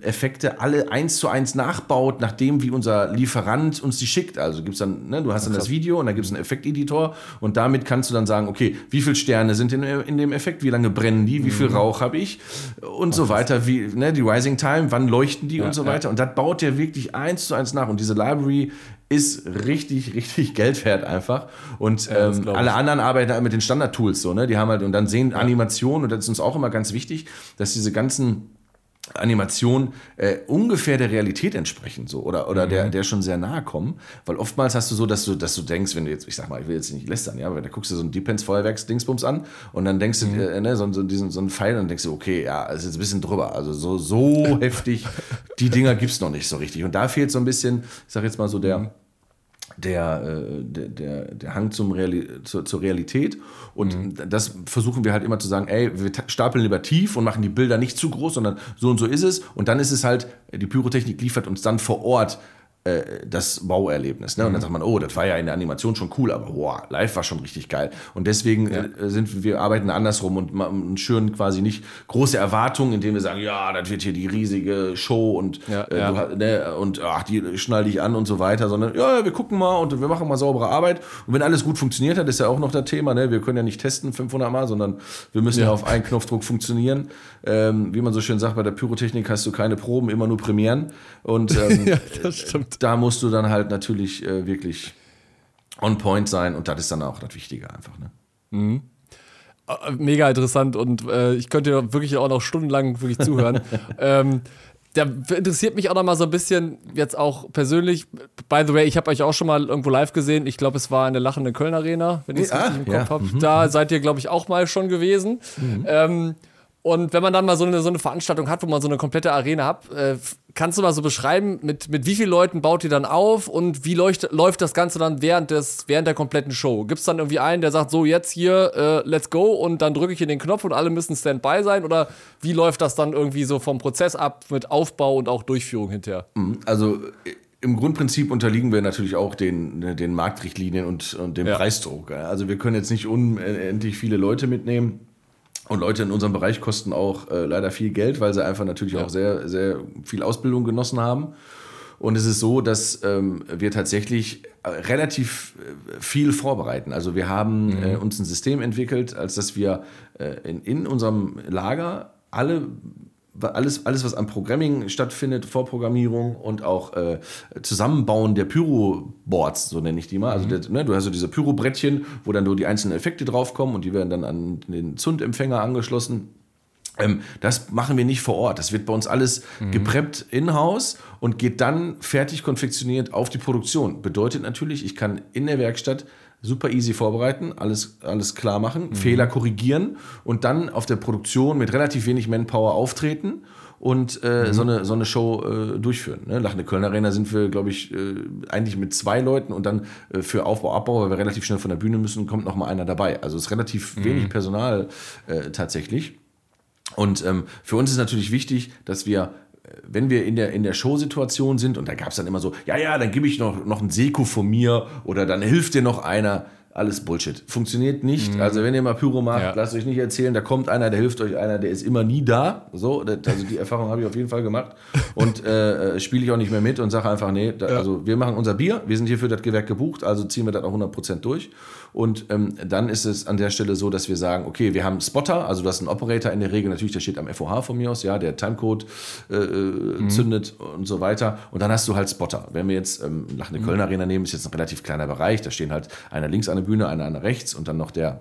Effekte alle eins zu eins nachbaut, nachdem wie unser Lieferant uns die schickt. Also gibt's dann, ne, du hast dann das Video und dann gibt es einen Effekteditor und damit kannst du dann sagen, okay, wie viele Sterne sind in, in dem Effekt, wie lange brennen die, wie viel mhm. Rauch habe ich und so weiter, wie ne, die Rising Time, wann leuchten die ja, und so weiter. Ja. Und das baut der wirklich eins zu eins nach. Und diese Library ist richtig, richtig <laughs> Geld wert einfach. Und ja, ähm, alle anderen arbeiten halt mit den Standard-Tools so, ne? Die haben halt und dann sehen Animationen und das ist uns auch immer ganz wichtig, dass diese ganzen Animation äh, ungefähr der Realität entsprechen so oder oder mhm. der der schon sehr nahe kommen weil oftmals hast du so dass du dass du denkst wenn du jetzt ich sag mal ich will jetzt nicht lästern ja aber da guckst du so ein Depends Feuerwerks Dingsbums an und dann denkst mhm. du äh, ne, so, so diesen so einen Pfeil und denkst du okay ja ist jetzt ein bisschen drüber also so so <laughs> heftig die Dinger gibt's noch nicht so richtig und da fehlt so ein bisschen ich sag jetzt mal so der mhm der, äh, der, der, der Hang zum Reali zur, zur Realität. Und mhm. das versuchen wir halt immer zu sagen, ey, wir stapeln lieber tief und machen die Bilder nicht zu groß, sondern so und so ist es. Und dann ist es halt, die Pyrotechnik liefert uns dann vor Ort das Bauerlebnis. Ne? Und dann mhm. sagt man, oh, das war ja in der Animation schon cool, aber boah, live war schon richtig geil. Und deswegen ja. äh, sind wir arbeiten andersrum und, und schüren quasi nicht große Erwartungen, indem wir sagen, ja, das wird hier die riesige Show und ja, äh, ja. Du, ne, und ach, die schnall dich an und so weiter, sondern ja, wir gucken mal und wir machen mal saubere Arbeit. Und wenn alles gut funktioniert hat, ist ja auch noch das Thema. Ne? Wir können ja nicht testen 500 Mal, sondern wir müssen ja, auf einen Knopfdruck funktionieren. Ähm, wie man so schön sagt, bei der Pyrotechnik hast du keine Proben, immer nur Premieren. Und <laughs> ähm, ja, das stimmt da musst du dann halt natürlich äh, wirklich on point sein und das ist dann auch das Wichtige einfach. Ne? Mhm. Äh, mega interessant und äh, ich könnte dir wirklich auch noch stundenlang wirklich zuhören. <laughs> ähm, der interessiert mich auch noch mal so ein bisschen jetzt auch persönlich. By the way, ich habe euch auch schon mal irgendwo live gesehen. Ich glaube, es war in der lachenden Köln Arena, wenn ich es richtig im Kopf ja. habe. Mhm. Da seid ihr, glaube ich, auch mal schon gewesen. Mhm. Ähm, und wenn man dann mal so eine, so eine Veranstaltung hat, wo man so eine komplette Arena hat, äh, kannst du mal so beschreiben, mit, mit wie vielen Leuten baut ihr dann auf und wie leucht, läuft das Ganze dann während, des, während der kompletten Show? Gibt es dann irgendwie einen, der sagt, so jetzt hier, äh, let's go und dann drücke ich in den Knopf und alle müssen Standby sein? Oder wie läuft das dann irgendwie so vom Prozess ab mit Aufbau und auch Durchführung hinterher? Mhm. Also im Grundprinzip unterliegen wir natürlich auch den, den Marktrichtlinien und, und dem ja. Preisdruck. Also wir können jetzt nicht unendlich viele Leute mitnehmen. Und Leute in unserem Bereich kosten auch äh, leider viel Geld, weil sie einfach natürlich ja. auch sehr, sehr viel Ausbildung genossen haben. Und es ist so, dass ähm, wir tatsächlich äh, relativ äh, viel vorbereiten. Also wir haben mhm. äh, uns ein System entwickelt, als dass wir äh, in, in unserem Lager alle alles, alles, was am Programming stattfindet, Vorprogrammierung und auch äh, Zusammenbauen der Pyro-Boards, so nenne ich die mal. Also, mhm. der, ne, du hast so diese Pyro-Brettchen, wo dann nur die einzelnen Effekte draufkommen und die werden dann an den Zündempfänger angeschlossen. Ähm, das machen wir nicht vor Ort. Das wird bei uns alles mhm. gepreppt in-house und geht dann fertig konfektioniert auf die Produktion. Bedeutet natürlich, ich kann in der Werkstatt super easy vorbereiten, alles, alles klar machen, mhm. Fehler korrigieren und dann auf der Produktion mit relativ wenig Manpower auftreten und äh, mhm. so, eine, so eine Show äh, durchführen. Ne? Lachende Kölner Arena sind wir, glaube ich, äh, eigentlich mit zwei Leuten und dann äh, für Aufbau, Abbau, weil wir relativ schnell von der Bühne müssen, kommt noch mal einer dabei. Also es ist relativ mhm. wenig Personal äh, tatsächlich. Und ähm, für uns ist natürlich wichtig, dass wir wenn wir in der, in der Showsituation sind und da gab es dann immer so, ja, ja, dann gebe ich noch, noch ein Seko von mir oder dann hilft dir noch einer. Alles Bullshit. Funktioniert nicht. Mhm. Also wenn ihr mal Pyro macht, ja. lasst euch nicht erzählen, da kommt einer, der hilft euch einer, der ist immer nie da. So, also die Erfahrung habe ich auf jeden Fall gemacht. <laughs> Und äh, äh, spiele ich auch nicht mehr mit und sage einfach, nee, da, ja. also wir machen unser Bier, wir sind hier für das Gewerk gebucht, also ziehen wir das auch 100% durch. Und ähm, dann ist es an der Stelle so, dass wir sagen, okay, wir haben Spotter, also du hast einen Operator in der Regel, natürlich, der steht am FOH von mir aus, ja, der Timecode äh, äh, mhm. zündet und so weiter. Und dann hast du halt Spotter. Wenn wir jetzt ähm, nach einer mhm. Köln Arena nehmen, ist jetzt ein relativ kleiner Bereich, da stehen halt einer links an der Bühne, einer, einer rechts und dann noch der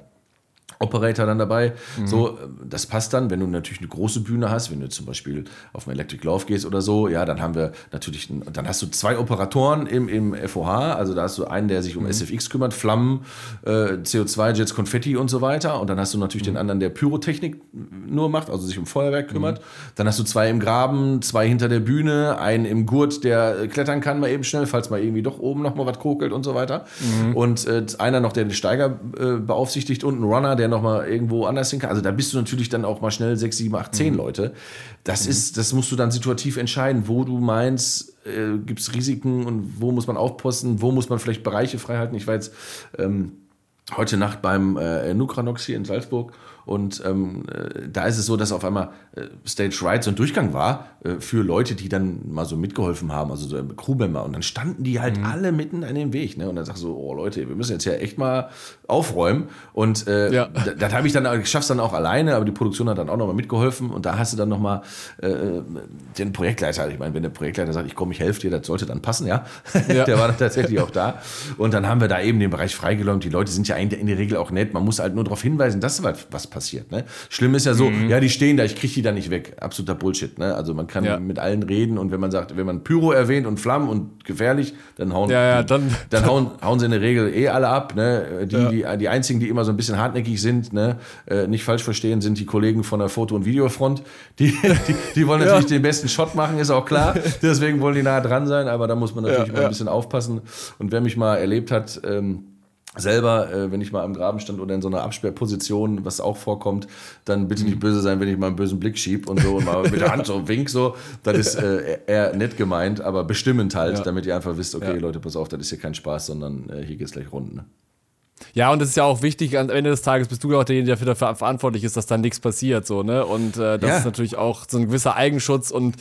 Operator dann dabei. Mhm. So, das passt dann, wenn du natürlich eine große Bühne hast, wenn du zum Beispiel auf ein Electric Love gehst oder so, ja, dann haben wir natürlich, dann hast du zwei Operatoren im, im FOH, also da hast du einen, der sich um mhm. SFX kümmert, Flammen, äh, CO2, Jets, Konfetti und so weiter und dann hast du natürlich mhm. den anderen, der Pyrotechnik nur macht, also sich um Feuerwerk kümmert. Mhm. Dann hast du zwei im Graben, zwei hinter der Bühne, einen im Gurt, der klettern kann mal eben schnell, falls mal irgendwie doch oben noch mal was kokelt und so weiter. Mhm. Und äh, einer noch, der den Steiger äh, beaufsichtigt und ein Runner, der der nochmal irgendwo anders hin kann. Also da bist du natürlich dann auch mal schnell sechs, sieben, acht, zehn mhm. Leute. Das mhm. ist, das musst du dann situativ entscheiden, wo du meinst, äh, gibt es Risiken und wo muss man aufposten, wo muss man vielleicht Bereiche frei halten. Ich war jetzt ähm, heute Nacht beim äh, Nukranox hier in Salzburg und ähm, äh, da ist es so, dass auf einmal äh, Stage Right so ein Durchgang war äh, für Leute, die dann mal so mitgeholfen haben, also so Crewmember. Und dann standen die halt mhm. alle mitten an dem Weg. Ne? Und dann sagst du so, oh Leute, wir müssen jetzt ja echt mal aufräumen. Und äh, ja. das, das habe ich dann, ich schaff's dann auch alleine, aber die Produktion hat dann auch nochmal mitgeholfen. Und da hast du dann nochmal äh, den Projektleiter. Ich meine, wenn der Projektleiter sagt, ich komme, ich helfe dir, das sollte dann passen, ja. ja. <laughs> der war dann tatsächlich auch da. Und dann haben wir da eben den Bereich freigeräumt. Die Leute sind ja in der Regel auch nett. Man muss halt nur darauf hinweisen, dass was passiert passiert. Ne? Schlimm ist ja so, mhm. ja, die stehen da, ich kriege die da nicht weg. Absoluter Bullshit. Ne? Also man kann ja. mit allen reden und wenn man sagt, wenn man Pyro erwähnt und Flammen und gefährlich, dann hauen, ja, ja, dann, dann hauen, hauen sie in der Regel eh alle ab. Ne? Die, die, die einzigen, die immer so ein bisschen hartnäckig sind, ne? Äh, nicht falsch verstehen, sind die Kollegen von der Foto- und Videofront. Die, die, die wollen natürlich den besten Shot machen, ist auch klar. <laughs> Deswegen wollen die nah dran sein, aber da muss man natürlich mal ein bisschen aufpassen. Und wer mich mal erlebt hat, ähm, selber, äh, wenn ich mal am Graben stand oder in so einer Absperrposition, was auch vorkommt, dann bitte nicht böse sein, wenn ich mal einen bösen Blick schieb und so und mal mit der Hand so wink so. Das ist äh, eher nett gemeint, aber bestimmend halt, ja. damit ihr einfach wisst, okay, ja. Leute, pass auf, das ist hier kein Spaß, sondern äh, hier geht's gleich rund. Ne? Ja, und es ist ja auch wichtig, am Ende des Tages bist du auch derjenige, der dafür verantwortlich ist, dass da nichts passiert, so, ne? Und äh, das ja. ist natürlich auch so ein gewisser Eigenschutz und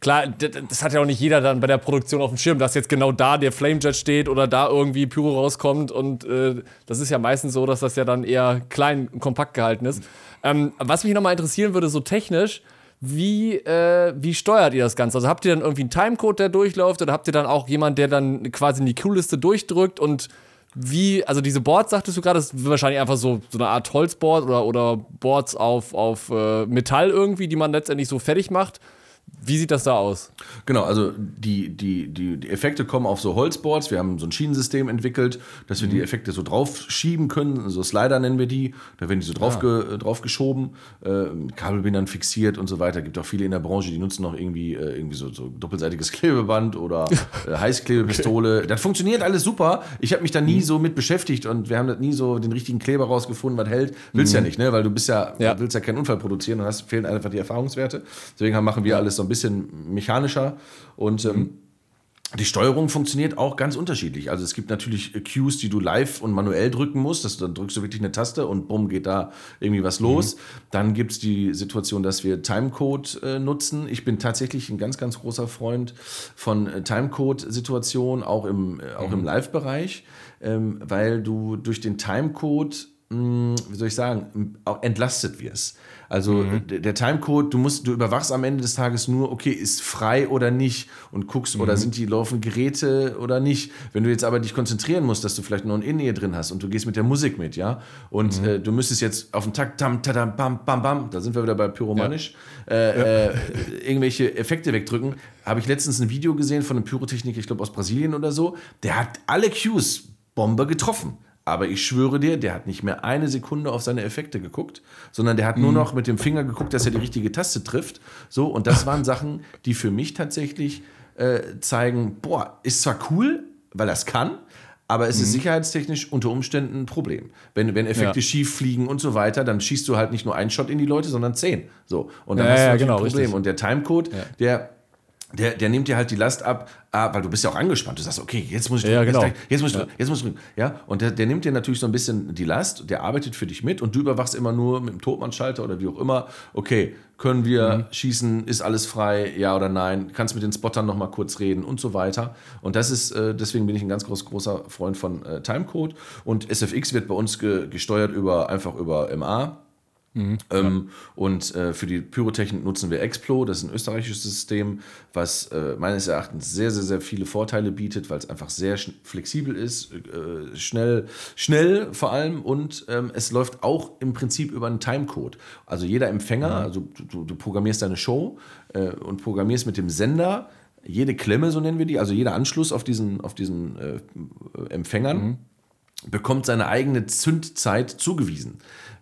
klar, das hat ja auch nicht jeder dann bei der Produktion auf dem Schirm, dass jetzt genau da der Flamejet steht oder da irgendwie Pyro rauskommt. Und äh, das ist ja meistens so, dass das ja dann eher klein und kompakt gehalten ist. Ähm, was mich nochmal interessieren würde, so technisch, wie, äh, wie steuert ihr das Ganze? Also habt ihr dann irgendwie einen Timecode, der durchläuft, oder habt ihr dann auch jemanden, der dann quasi in die Queue-Liste durchdrückt und wie, also diese Boards, sagtest du gerade, das ist wahrscheinlich einfach so, so eine Art Holzboard oder, oder Boards auf, auf äh, Metall irgendwie, die man letztendlich so fertig macht. Wie sieht das da aus? Genau, also die, die, die, die Effekte kommen auf so Holzboards. Wir haben so ein Schienensystem entwickelt, dass wir mhm. die Effekte so drauf schieben können. So Slider nennen wir die. Da werden die so drauf, ja. Ah. ge, drauf geschoben, äh, Kabelbindern fixiert und so weiter. Gibt auch viele in der Branche, die nutzen noch irgendwie, äh, irgendwie so, so doppelseitiges <laughs> Klebeband oder äh, Heißklebepistole. Okay. Das funktioniert alles super. Ich habe mich da nie mhm. so mit beschäftigt und wir haben das nie so den richtigen Kleber rausgefunden, was hält. Willst mhm. ja nicht, ne? Weil du bist ja, ja. willst ja keinen Unfall produzieren und hast fehlen einfach die Erfahrungswerte. Deswegen machen wir alles so ein bisschen mechanischer und ähm, die Steuerung funktioniert auch ganz unterschiedlich. Also es gibt natürlich Cues, die du live und manuell drücken musst. Das, dann drückst du wirklich eine Taste und bumm, geht da irgendwie was los. Mhm. Dann gibt es die Situation, dass wir Timecode äh, nutzen. Ich bin tatsächlich ein ganz, ganz großer Freund von äh, Timecode-Situationen, auch im, äh, auch mhm. im Live-Bereich, ähm, weil du durch den Timecode, wie soll ich sagen, auch entlastet wirst. Also mhm. der Timecode, du musst, du überwachst am Ende des Tages nur, okay, ist frei oder nicht und guckst, mhm. oder sind die laufen Geräte oder nicht. Wenn du jetzt aber dich konzentrieren musst, dass du vielleicht noch ein In-Ear drin hast und du gehst mit der Musik mit, ja, und mhm. äh, du müsstest jetzt auf den Takt, tam, tadam, bam, bam, bam, da sind wir wieder bei Pyromanisch, ja. Äh, ja. Äh, irgendwelche Effekte wegdrücken. Habe ich letztens ein Video gesehen von einem Pyrotechniker, ich glaube aus Brasilien oder so, der hat alle Cues Bombe getroffen. Aber ich schwöre dir, der hat nicht mehr eine Sekunde auf seine Effekte geguckt, sondern der hat nur mhm. noch mit dem Finger geguckt, dass er die richtige Taste trifft. So, und das waren Sachen, die für mich tatsächlich äh, zeigen, boah, ist zwar cool, weil er es kann, aber es mhm. ist sicherheitstechnisch unter Umständen ein Problem. Wenn, wenn Effekte ja. schief fliegen und so weiter, dann schießt du halt nicht nur einen Shot in die Leute, sondern zehn. So. Und dann ja, hast du ja, genau, ein Problem. Richtig. Und der Timecode, der der, der nimmt dir halt die Last ab, ah, weil du bist ja auch angespannt. Du sagst, okay, jetzt muss ich ja, genau. jetzt, muss ich drücken, jetzt muss ich. Ja, und der, der nimmt dir natürlich so ein bisschen die Last, der arbeitet für dich mit und du überwachst immer nur mit dem Totmannschalter oder wie auch immer, okay, können wir mhm. schießen, ist alles frei, ja oder nein, kannst mit den Spottern nochmal kurz reden und so weiter. Und das ist, äh, deswegen bin ich ein ganz groß, großer Freund von äh, Timecode und SFX wird bei uns ge gesteuert über, einfach über MA Mhm, ähm, und äh, für die Pyrotechnik nutzen wir Explo, das ist ein österreichisches System, was äh, meines Erachtens sehr, sehr, sehr viele Vorteile bietet, weil es einfach sehr flexibel ist, äh, schnell, schnell vor allem und ähm, es läuft auch im Prinzip über einen Timecode. Also jeder Empfänger, mhm. also du, du, programmierst deine Show äh, und programmierst mit dem Sender jede Klemme, so nennen wir die, also jeder Anschluss auf diesen, auf diesen äh, Empfängern. Mhm bekommt seine eigene Zündzeit zugewiesen.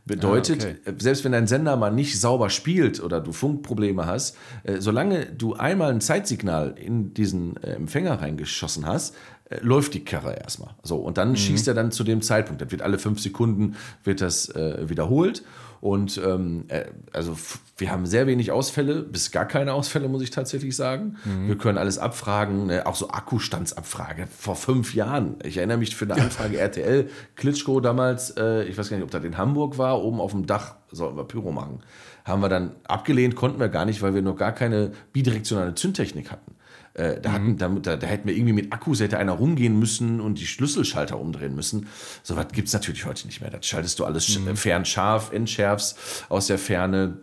Bedeutet, ah, okay. selbst wenn dein Sender mal nicht sauber spielt oder du Funkprobleme hast, äh, solange du einmal ein Zeitsignal in diesen äh, Empfänger reingeschossen hast, äh, läuft die Karre erstmal. So, und dann mhm. schießt er dann zu dem Zeitpunkt. Das wird alle fünf Sekunden wird das äh, wiederholt. Und ähm, äh, also wir haben sehr wenig Ausfälle, bis gar keine Ausfälle, muss ich tatsächlich sagen. Mhm. Wir können alles abfragen, ne? auch so Akkustandsabfrage vor fünf Jahren. Ich erinnere mich für eine <laughs> Anfrage RTL, Klitschko damals, äh, ich weiß gar nicht, ob das in Hamburg war, oben auf dem Dach sollten wir Pyro machen. Haben wir dann abgelehnt, konnten wir gar nicht, weil wir noch gar keine bidirektionale Zündtechnik hatten. Äh, da, hatten, da, da, hätten wir irgendwie mit Akkus hätte einer rumgehen müssen und die Schlüsselschalter umdrehen müssen. So was gibt es natürlich heute nicht mehr. Das schaltest du alles mhm. fern scharf, entschärfst aus der Ferne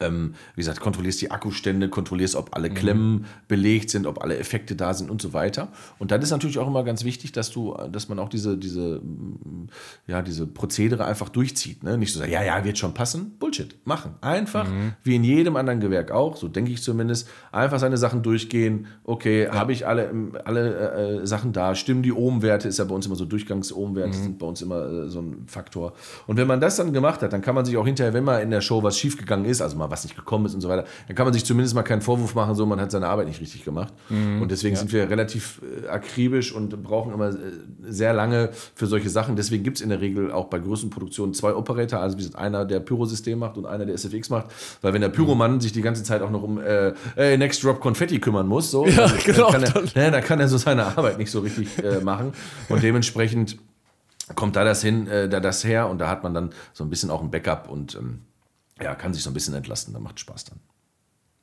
ähm, wie gesagt, kontrollierst die Akkustände, kontrollierst, ob alle mhm. Klemmen belegt sind, ob alle Effekte da sind und so weiter. Und dann ist natürlich auch immer ganz wichtig, dass du, dass man auch diese, diese, ja, diese Prozedere einfach durchzieht. Ne? Nicht so sagen, ja, ja, wird schon passen. Bullshit. Machen. Einfach, mhm. wie in jedem anderen Gewerk auch, so denke ich zumindest, einfach seine Sachen durchgehen. Okay, ja. habe ich alle, alle äh, Sachen da? Stimmen die Ohmwerte? Ist ja bei uns immer so Durchgangs-Ohmwerte, mhm. sind bei uns immer äh, so ein Faktor. Und wenn man das dann gemacht hat, dann kann man sich auch hinterher, wenn mal in der Show was schiefgegangen ist, also mal was nicht gekommen ist und so weiter, dann kann man sich zumindest mal keinen Vorwurf machen, so man hat seine Arbeit nicht richtig gemacht. Mhm. Und deswegen ja. sind wir relativ äh, akribisch und brauchen immer äh, sehr lange für solche Sachen. Deswegen gibt es in der Regel auch bei größeren Produktionen zwei Operator, also wie gesagt, einer, der Pyrosystem macht und einer, der SFX macht. Weil wenn der Pyromann mhm. sich die ganze Zeit auch noch um äh, äh, Next Drop Konfetti kümmern muss, so, ja, dann, genau, kann er, dann. Ne, kann er so seine Arbeit nicht so richtig äh, machen. Und dementsprechend kommt da das hin, äh, da das her und da hat man dann so ein bisschen auch ein Backup und ähm, ja, kann sich so ein bisschen entlasten, da macht Spaß dann.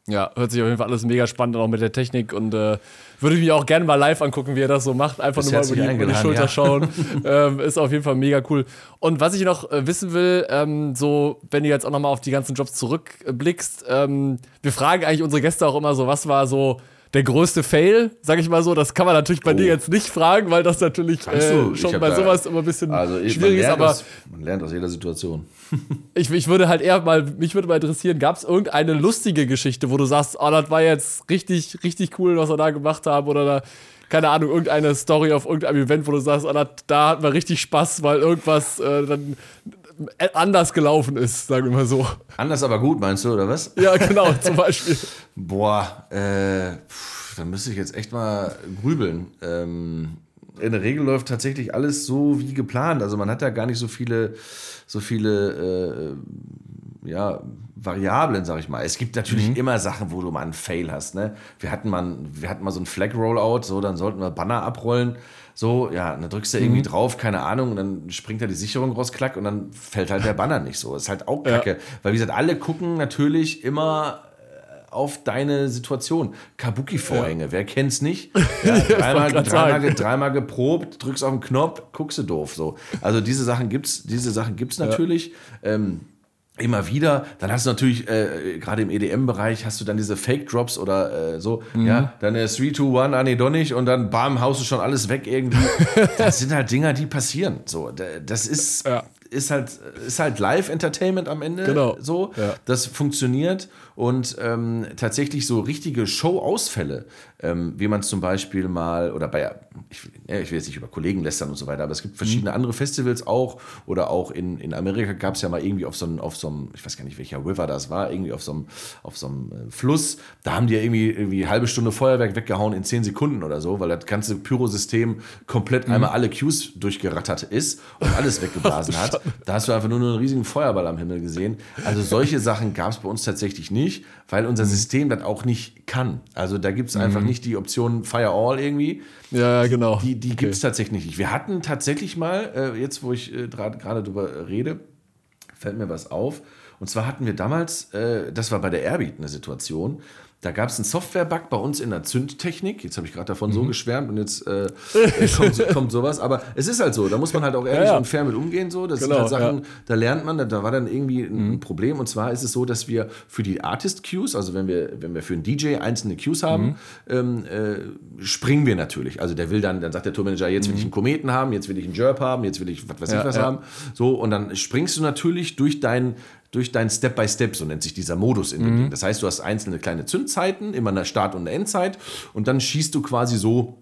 Ja, hört sich auf jeden Fall alles mega spannend an, auch mit der Technik und äh, würde ich mich auch gerne mal live angucken, wie er das so macht. Einfach nur mal über die, über die, Schulter ja. schauen. <laughs> ähm, ist auf jeden Fall mega cool. Und was ich noch äh, wissen will, ähm, so, wenn du jetzt auch nochmal auf die ganzen Jobs zurückblickst, ähm, wir fragen eigentlich unsere Gäste auch immer so, was war so der größte Fail, sag ich mal so. Das kann man natürlich bei oh. dir jetzt nicht fragen, weil das natürlich äh, schon bei sowas immer ein bisschen also ich, schwierig ist. Aber aus, man lernt aus jeder Situation. <laughs> ich, ich würde halt eher mal, mich würde mal interessieren, gab es irgendeine lustige Geschichte, wo du sagst, oh, das war jetzt richtig, richtig cool, was wir da gemacht haben oder da keine Ahnung, irgendeine Story auf irgendeinem Event, wo du sagst, oh, da hatten wir richtig Spaß, weil irgendwas äh, dann anders gelaufen ist, sagen wir mal so. Anders aber gut, meinst du, oder was? Ja, genau, zum Beispiel. <laughs> Boah, äh, da müsste ich jetzt echt mal grübeln. Ähm, in der Regel läuft tatsächlich alles so wie geplant. Also man hat ja gar nicht so viele, so viele äh, ja, Variablen, sag ich mal. Es gibt natürlich mhm. immer Sachen, wo du mal einen Fail hast. Ne? Wir, hatten mal, wir hatten mal so ein Flag-Rollout, so, dann sollten wir Banner abrollen. So, ja, dann drückst du mhm. irgendwie drauf, keine Ahnung, und dann springt da die Sicherung raus, klack, und dann fällt halt der <laughs> Banner nicht so. Das ist halt auch kacke. Ja. Weil, wie gesagt, alle gucken natürlich immer äh, auf deine Situation. Kabuki-Vorhänge, ja. wer kennt's nicht? <laughs> Ja, dreimal, dreimal, dreimal, geprobt, drückst auf den Knopf, guckst du doof. So. Also diese Sachen gibt's, diese Sachen gibt's natürlich. Ähm, immer wieder. Dann hast du natürlich, äh, gerade im EDM-Bereich, hast du dann diese Fake-Drops oder äh, so, mhm. ja, dann äh, 3, 2, 1, ah nee, doch nicht und dann bam, haust du schon alles weg irgendwie. <laughs> das sind halt Dinger, die passieren. So, das ist, ja. ist halt, ist halt Live-Entertainment am Ende. Genau. So, ja. das funktioniert und ähm, tatsächlich so richtige Show-Ausfälle, ähm, wie man es zum Beispiel mal, oder bei, ich, ich, will jetzt nicht über Kollegen lästern und so weiter, aber es gibt verschiedene mhm. andere Festivals auch, oder auch in, in Amerika gab es ja mal irgendwie auf so, einem, auf so einem, ich weiß gar nicht welcher River das war, irgendwie auf so einem, auf so einem äh, Fluss, da haben die ja irgendwie, irgendwie halbe Stunde Feuerwerk weggehauen in zehn Sekunden oder so, weil das ganze Pyrosystem komplett mhm. einmal alle Cues durchgerattert ist und alles weggeblasen <laughs> hat. Da hast du einfach nur einen riesigen Feuerball am Himmel gesehen. Also solche Sachen gab es bei uns tatsächlich nicht nicht, weil unser mhm. System das auch nicht kann. Also da gibt es mhm. einfach nicht die Option Fire All irgendwie. Ja, genau. Die, die okay. gibt es tatsächlich nicht. Wir hatten tatsächlich mal, äh, jetzt wo ich äh, gerade drüber rede, fällt mir was auf. Und zwar hatten wir damals, äh, das war bei der Airbeat eine Situation, da gab es einen Software-Bug bei uns in der Zündtechnik. Jetzt habe ich gerade davon mhm. so geschwärmt und jetzt äh, <laughs> kommt, kommt, sowas. Aber es ist halt so, da muss man halt auch ehrlich ja, ja. und fair mit umgehen. So. Das genau, sind halt Sachen, ja. da lernt man, da, da, war dann irgendwie ein mhm. Problem. Und zwar ist es so, dass wir für die Artist-Queues, also wenn wir, wenn wir für einen DJ einzelne Queues haben, mhm. ähm, äh, springen wir natürlich. Also der will dann, dann sagt der Tourmanager, jetzt will ich mhm. einen Kometen haben, jetzt will ich einen Jerp haben, jetzt will ich was weiß ich was haben. So, und dann springst du natürlich durch deinen durch dein Step-by-Step, so nennt sich dieser Modus in dem mhm. Ding. Das heißt, du hast einzelne kleine Zündzeiten, immer eine Start- und eine Endzeit und dann schießt du quasi so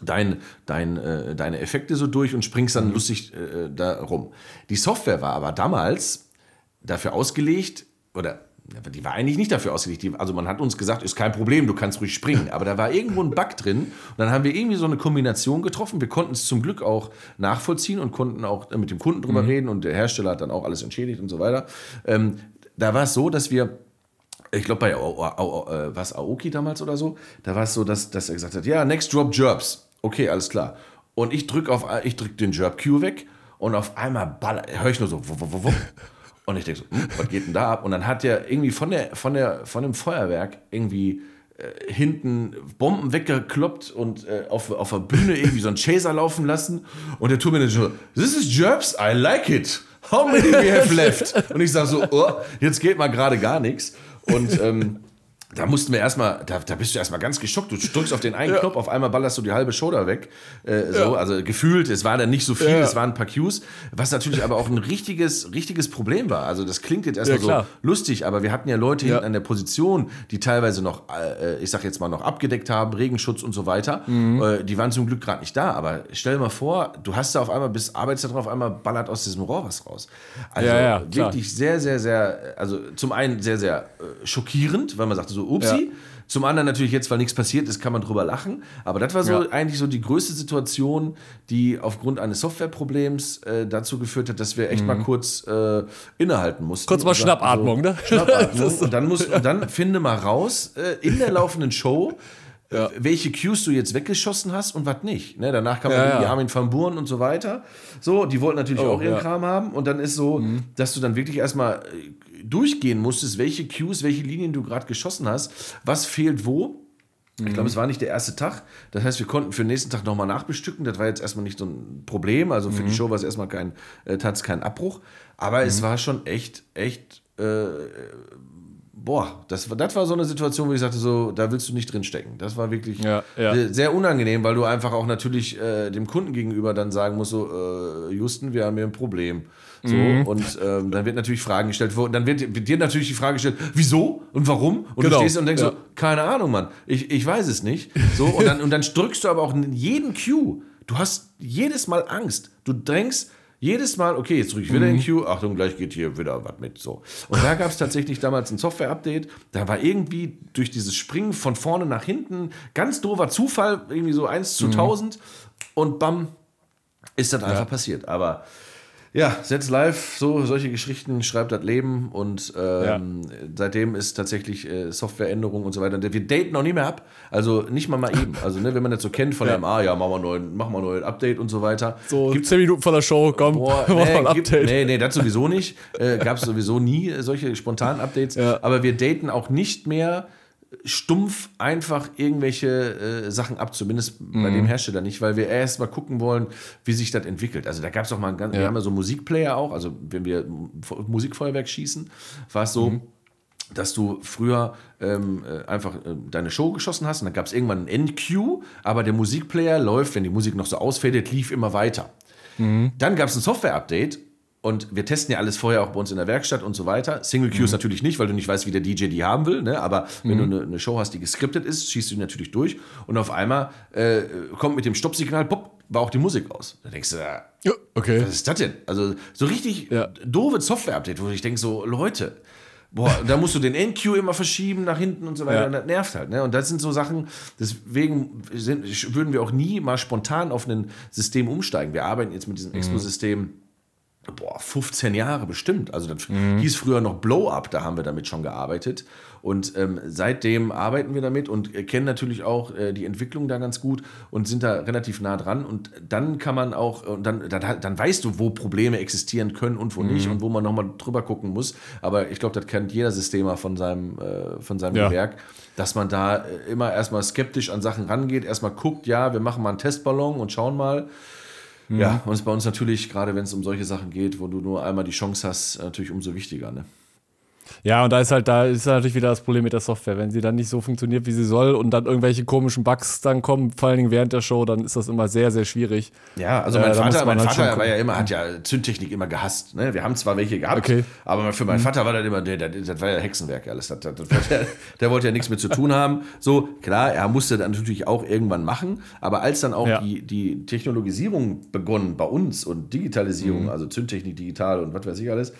dein, dein, äh, deine Effekte so durch und springst dann mhm. lustig äh, da rum. Die Software war aber damals dafür ausgelegt, oder die war eigentlich nicht dafür ausgelegt. Die, also man hat uns gesagt, ist kein Problem, du kannst ruhig springen. Aber da war irgendwo ein Bug drin. Und dann haben wir irgendwie so eine Kombination getroffen. Wir konnten es zum Glück auch nachvollziehen und konnten auch mit dem Kunden drüber mhm. reden. Und der Hersteller hat dann auch alles entschädigt und so weiter. Ähm, da war es so, dass wir ich glaube bei äh, was Aoki damals oder so, da war es so, dass, dass er gesagt hat, ja, next drop Jerbs. Okay, alles klar. Und ich drücke auf, ich drück den Jerb Q weg und auf einmal höre ich nur so, wupp, wupp, wupp, <laughs> und ich denke so, hm, was geht denn da ab? Und dann hat der irgendwie von, der, von, der, von dem Feuerwerk irgendwie äh, hinten Bomben weggekloppt und äh, auf, auf der Bühne irgendwie so einen Chaser laufen lassen. Und der Tourmanager so, this is Jerbs, I like it. How many we have left? Und ich sage so, oh, jetzt geht mal gerade gar nichts. Und ähm, da mussten wir erstmal, da, da bist du erstmal ganz geschockt. Du drückst auf den einen ja. Knopf, auf einmal ballerst du die halbe Show da weg. Äh, so, ja. Also gefühlt, es war dann nicht so viel, ja. es waren ein paar Cues, was natürlich aber auch ein richtiges, richtiges Problem war. Also das klingt jetzt erstmal so lustig, aber wir hatten ja Leute hinten an der Position, die teilweise noch, äh, ich sag jetzt mal, noch abgedeckt haben, Regenschutz und so weiter. Mhm. Äh, die waren zum Glück gerade nicht da. Aber stell dir mal vor, du hast da auf einmal, bis arbeitest da drauf, auf einmal ballert aus diesem Rohr was raus. Also wirklich sehr, sehr, sehr, also zum einen sehr, sehr äh, schockierend, weil man sagte so, so, upsi. Ja. Zum anderen natürlich jetzt, weil nichts passiert ist, kann man drüber lachen. Aber das war so ja. eigentlich so die größte Situation, die aufgrund eines Softwareproblems äh, dazu geführt hat, dass wir echt mhm. mal kurz äh, innehalten mussten. Kurz mal Schnappatmung, so, ne? <laughs> Schnappatmung. und dann, musst, und dann finde mal raus, äh, in der laufenden Show, ja. welche Cues du jetzt weggeschossen hast und was nicht. Ne, danach kam ja, ja. Armin van Buren und so weiter. So, die wollten natürlich oh, auch ihren ja. Kram haben. Und dann ist so, mhm. dass du dann wirklich erstmal äh, durchgehen musstest, welche Cues, welche Linien du gerade geschossen hast, was fehlt wo. Ich glaube, mhm. es war nicht der erste Tag. Das heißt, wir konnten für den nächsten Tag nochmal nachbestücken. Das war jetzt erstmal nicht so ein Problem. Also für mhm. die Show war es erstmal kein, äh, keinen Abbruch. Aber mhm. es war schon echt, echt äh, boah, das, das war so eine Situation, wo ich sagte, so, da willst du nicht drin stecken. Das war wirklich ja, ja. sehr unangenehm, weil du einfach auch natürlich äh, dem Kunden gegenüber dann sagen musst, so, äh, Houston, wir haben hier ein Problem. So, mhm. und ähm, dann wird natürlich Fragen gestellt, wo, dann wird, wird, dir natürlich die Frage gestellt, wieso und warum? Und genau. du stehst und denkst ja. so, keine Ahnung, Mann, ich, ich weiß es nicht. So, und dann, und dann drückst du aber auch jeden Cue. Du hast jedes Mal Angst. Du drängst jedes Mal, okay, jetzt drücke ich wieder mhm. in Queue, Achtung, gleich geht hier wieder was mit. So. Und da gab es tatsächlich damals ein Software-Update. Da war irgendwie durch dieses Springen von vorne nach hinten ganz doofer Zufall, irgendwie so 1 zu mhm. 1000. Und bam, ist das einfach ja. passiert. Aber ja, Setz Live, so solche Geschichten schreibt das Leben und ähm, ja. seitdem ist tatsächlich äh, Softwareänderung und so weiter. Wir daten noch nie mehr ab, also nicht mal mal eben. Also ne, wenn man das so kennt von ja. einem, ah ja, machen wir neuen, machen wir ein neues Update und so weiter. So Gibt's, 10 Minuten vor der Show, komm, boah, <laughs> nee, mal ein Update. Gibt, nee, nee, das sowieso nicht. Äh, Gab es sowieso nie solche spontanen Updates. Ja. Aber wir daten auch nicht mehr stumpf einfach irgendwelche äh, Sachen ab, zumindest mhm. bei dem Hersteller nicht, weil wir erst mal gucken wollen, wie sich das entwickelt. Also da gab es auch mal ein ganz, ja. wir haben ja so Musikplayer auch, also wenn wir Musikfeuerwerk schießen, war es so, mhm. dass du früher ähm, äh, einfach äh, deine Show geschossen hast und dann gab es irgendwann ein End-Cue, aber der Musikplayer läuft, wenn die Musik noch so ausfädet, lief immer weiter. Mhm. Dann gab es ein Software-Update und wir testen ja alles vorher auch bei uns in der Werkstatt und so weiter. Single Queues mhm. natürlich nicht, weil du nicht weißt, wie der DJ die haben will. Ne? Aber wenn mhm. du eine, eine, Show hast, die geskriptet ist, schießt du die natürlich durch. Und auf einmal äh, kommt mit dem Stoppsignal, pop, war auch die Musik aus. Da denkst du, ja, okay. was ist das denn? Also so richtig ja. doofe Software-Update, wo ich denke so, Leute, boah, da musst du den NQ immer verschieben nach hinten und so weiter. Ja. Und das nervt halt. Ne? Und das sind so Sachen, deswegen sind, würden wir auch nie mal spontan auf ein System umsteigen. Wir arbeiten jetzt mit diesem mhm. Expo-System boah, 15 Jahre bestimmt. Also das mhm. hieß früher noch Blow-Up, da haben wir damit schon gearbeitet. Und ähm, seitdem arbeiten wir damit und kennen natürlich auch äh, die Entwicklung da ganz gut und sind da relativ nah dran. Und dann kann man auch, und dann, dann, dann weißt du, wo Probleme existieren können und wo mhm. nicht und wo man nochmal drüber gucken muss. Aber ich glaube, das kennt jeder Systemer von seinem, äh, von seinem ja. Gewerk, dass man da äh, immer erstmal skeptisch an Sachen rangeht, erstmal guckt, ja, wir machen mal einen Testballon und schauen mal. Ja, und es ist bei uns natürlich, gerade wenn es um solche Sachen geht, wo du nur einmal die Chance hast, natürlich umso wichtiger. Ne? Ja, und da ist halt, da ist natürlich wieder das Problem mit der Software. Wenn sie dann nicht so funktioniert, wie sie soll und dann irgendwelche komischen Bugs dann kommen, vor allen Dingen während der Show, dann ist das immer sehr, sehr schwierig. Ja, also mein äh, Vater, mein halt Vater war ja immer, hat ja Zündtechnik immer gehasst. Ne? Wir haben zwar welche gehabt, okay. aber für meinen mhm. Vater war das immer, der, das war ja Hexenwerk alles. Das, das, das der, <laughs> der, wollte ja nichts mit zu tun haben. So, klar, er musste dann natürlich auch irgendwann machen, aber als dann auch ja. die, die Technologisierung begonnen bei uns und Digitalisierung, mhm. also Zündtechnik digital und was weiß ich alles,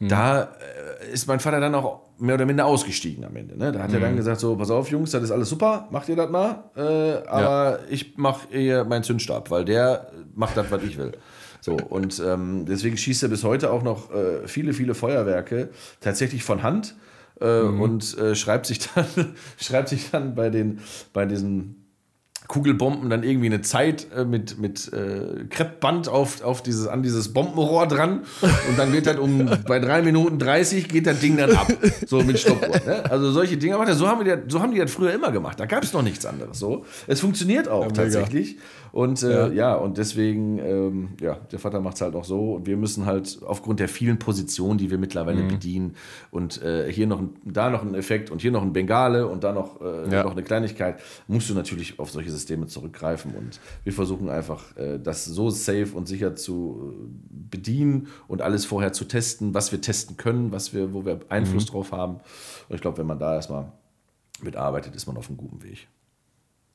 mhm. da äh, ist mein Vater dann auch mehr oder minder ausgestiegen am Ende. Ne? Da hat mhm. er dann mhm. gesagt: So, pass auf, Jungs, das ist alles super, macht ihr das mal, äh, aber ja. ich mache eher meinen Zündstab, weil der macht das, was ich will. So, und ähm, deswegen schießt er bis heute auch noch äh, viele, viele Feuerwerke tatsächlich von Hand. Äh, mhm. Und äh, schreibt sich dann, <laughs> schreibt sich dann bei den, bei diesen Kugelbomben dann irgendwie eine Zeit äh, mit, mit äh, Kreppband auf, auf dieses, an dieses Bombenrohr dran und dann geht das um <laughs> bei 3 Minuten 30 geht das Ding dann ab. So mit Stoppuhr. Ne? Also solche Dinge macht er. So haben, wir das, so haben die das früher immer gemacht. Da gab es noch nichts anderes. So. Es funktioniert auch ja, tatsächlich. Und äh, ja. ja. und deswegen, ähm, ja, der Vater macht es halt auch so. Und wir müssen halt aufgrund der vielen Positionen, die wir mittlerweile mhm. bedienen, und äh, hier noch da noch ein Effekt und hier noch ein Bengale und da noch, äh, ja. noch eine Kleinigkeit, musst du natürlich auf solche Systeme zurückgreifen. Und wir versuchen einfach, äh, das so safe und sicher zu äh, bedienen und alles vorher zu testen, was wir testen können, was wir, wo wir Einfluss mhm. drauf haben. Und ich glaube, wenn man da erstmal mitarbeitet, ist man auf einem guten Weg.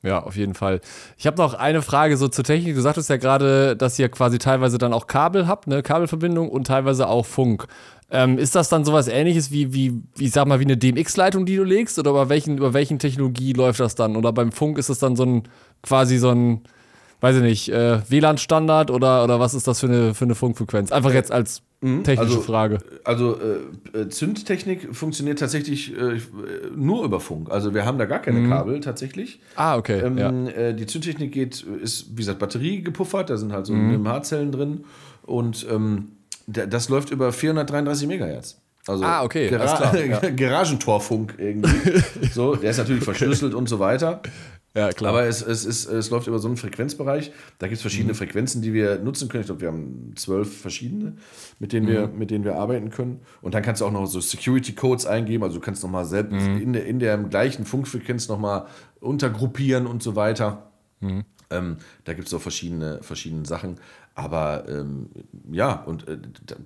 Ja, auf jeden Fall. Ich habe noch eine Frage so zur Technik. Du sagtest ja gerade, dass ihr quasi teilweise dann auch Kabel habt, ne, Kabelverbindung und teilweise auch Funk. Ähm, ist das dann sowas ähnliches wie, wie, ich sag mal, wie eine DMX-Leitung, die du legst? Oder über welchen, über welchen Technologie läuft das dann? Oder beim Funk ist es dann so ein, quasi so ein, weiß ich nicht, äh, WLAN-Standard oder, oder was ist das für eine, für eine Funkfrequenz? Einfach jetzt als mhm. technische also, Frage. Also äh, äh, Zündtechnik funktioniert tatsächlich äh, nur über Funk. Also wir haben da gar keine mhm. Kabel tatsächlich. Ah, okay. Ähm, ja. Äh, die Zündtechnik geht, ist, wie gesagt, Batterie gepuffert, da sind halt so mhm. MH-Zellen drin und ähm, das läuft über 433 Megahertz. Also ah, okay. Klar, ja. <laughs> Garagentorfunk irgendwie. <laughs> so, der ist natürlich verschlüsselt okay. und so weiter. Ja, klar. Aber es, es, es, es läuft über so einen Frequenzbereich. Da gibt es verschiedene mhm. Frequenzen, die wir nutzen können. Ich glaube, wir haben zwölf verschiedene, mit denen, mhm. wir, mit denen wir arbeiten können. Und dann kannst du auch noch so Security-Codes eingeben. Also du kannst nochmal selbst mhm. in, der, in der gleichen Funkfrequenz nochmal untergruppieren und so weiter. Mhm. Ähm, da gibt es so verschiedene, verschiedene Sachen. Aber ähm, ja, und äh,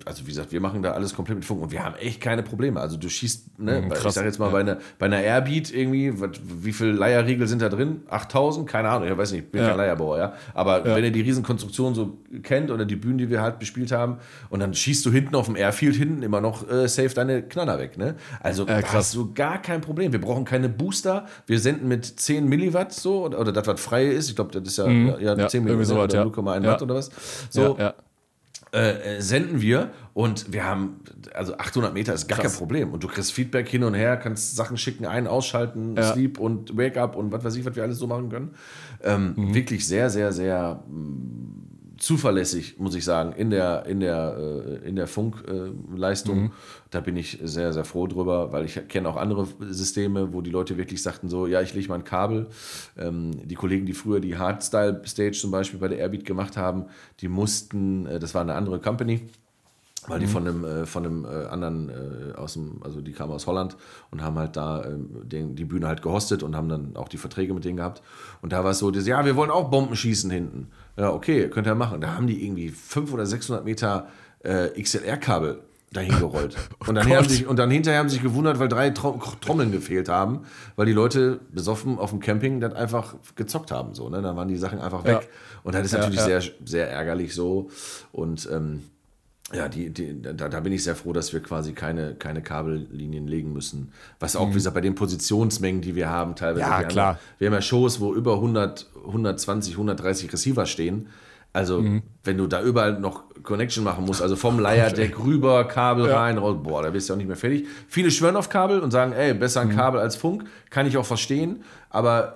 also wie gesagt, wir machen da alles komplett mit Funk und wir haben echt keine Probleme. Also du schießt, ne, mhm, ich sag jetzt mal ja. bei, einer, bei einer Airbeat irgendwie, wat, wie viele Leierriegel sind da drin? 8000? Keine Ahnung, ich weiß nicht, ich bin ja. kein Leierbauer, ja. Aber ja. wenn ihr die Riesenkonstruktion so kennt oder die Bühnen, die wir halt bespielt haben, und dann schießt du hinten auf dem Airfield hinten immer noch äh, safe deine Knaller weg, ne? Also äh, hast du gar kein Problem. Wir brauchen keine Booster. Wir senden mit 10 Milliwatt so, oder, oder das, was frei ist. Ich glaube, das ist ja, mhm. ja, 10 Milliwatt so oder 0,1 Watt oder was. So, ja, ja. Äh, senden wir und wir haben, also 800 Meter ist gar Krass. kein Problem. Und du kriegst Feedback hin und her, kannst Sachen schicken, ein-, ausschalten, ja. Sleep und Wake-up und was weiß ich, was wir alles so machen können. Ähm, mhm. Wirklich sehr, sehr, sehr mh, mm, zuverlässig, muss ich sagen, in der, in der, äh, in der Funkleistung. Mhm. Da bin ich sehr, sehr froh drüber, weil ich kenne auch andere Systeme, wo die Leute wirklich sagten so, ja, ich lege mal ein Kabel. Ähm, die Kollegen, die früher die Hardstyle-Stage zum Beispiel bei der Airbeat gemacht haben, die mussten, äh, das war eine andere Company, weil die mhm. von einem, äh, von einem anderen aus dem, also die kamen aus Holland und haben halt da äh, den, die Bühne halt gehostet und haben dann auch die Verträge mit denen gehabt. Und da war es so, das, ja, wir wollen auch Bomben schießen hinten. Ja, okay, könnt ihr machen. Da haben die irgendwie 500 oder 600 Meter äh, XLR-Kabel dahin gerollt. <laughs> oh und, dann haben sich, und dann hinterher haben sie sich gewundert, weil drei Trommeln gefehlt haben, weil die Leute besoffen auf dem Camping das einfach gezockt haben. So, ne? Dann waren die Sachen einfach weg. Ja. Und das ist ja, natürlich ja. sehr, sehr ärgerlich so. Und ähm, ja, die, die, da, da, bin ich sehr froh, dass wir quasi keine, keine Kabellinien legen müssen. Was auch, mhm. wie gesagt, bei den Positionsmengen, die wir haben, teilweise. Ja, wir klar. Haben, wir haben ja Shows, wo über 100, 120, 130 Receiver stehen. Also, mhm. wenn du da überall noch Connection machen musst, also vom Leierdeck rüber, Kabel ja. rein, raus, boah, da bist du auch nicht mehr fertig. Viele schwören auf Kabel und sagen, ey, besser ein mhm. Kabel als Funk, kann ich auch verstehen, aber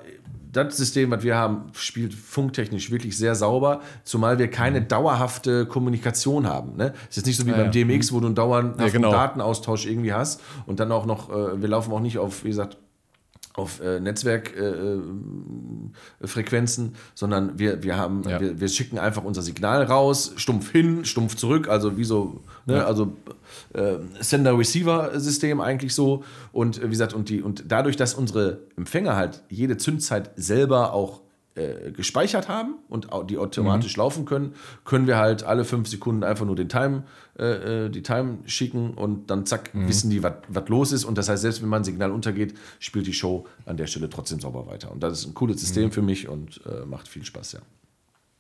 das System, was wir haben, spielt funktechnisch wirklich sehr sauber, zumal wir keine mhm. dauerhafte Kommunikation haben. Ne? Es ist nicht so wie ja, beim. DMX, wo du einen dauernden ja, genau. Datenaustausch irgendwie hast und dann auch noch, äh, wir laufen auch nicht auf, wie gesagt, auf äh, Netzwerkfrequenzen, äh, sondern wir, wir haben, ja. wir, wir, schicken einfach unser Signal raus, stumpf hin, stumpf zurück, also wie so, ne, ja. also äh, Sender-Receiver-System eigentlich so. Und äh, wie gesagt, und die, und dadurch, dass unsere Empfänger halt jede Zündzeit selber auch äh, gespeichert haben und die automatisch mhm. laufen können, können wir halt alle fünf Sekunden einfach nur den Time, äh, äh die Time schicken und dann zack, mhm. wissen die, was los ist. Und das heißt, selbst wenn mein Signal untergeht, spielt die Show an der Stelle trotzdem sauber weiter. Und das ist ein cooles System mhm. für mich und äh, macht viel Spaß, ja.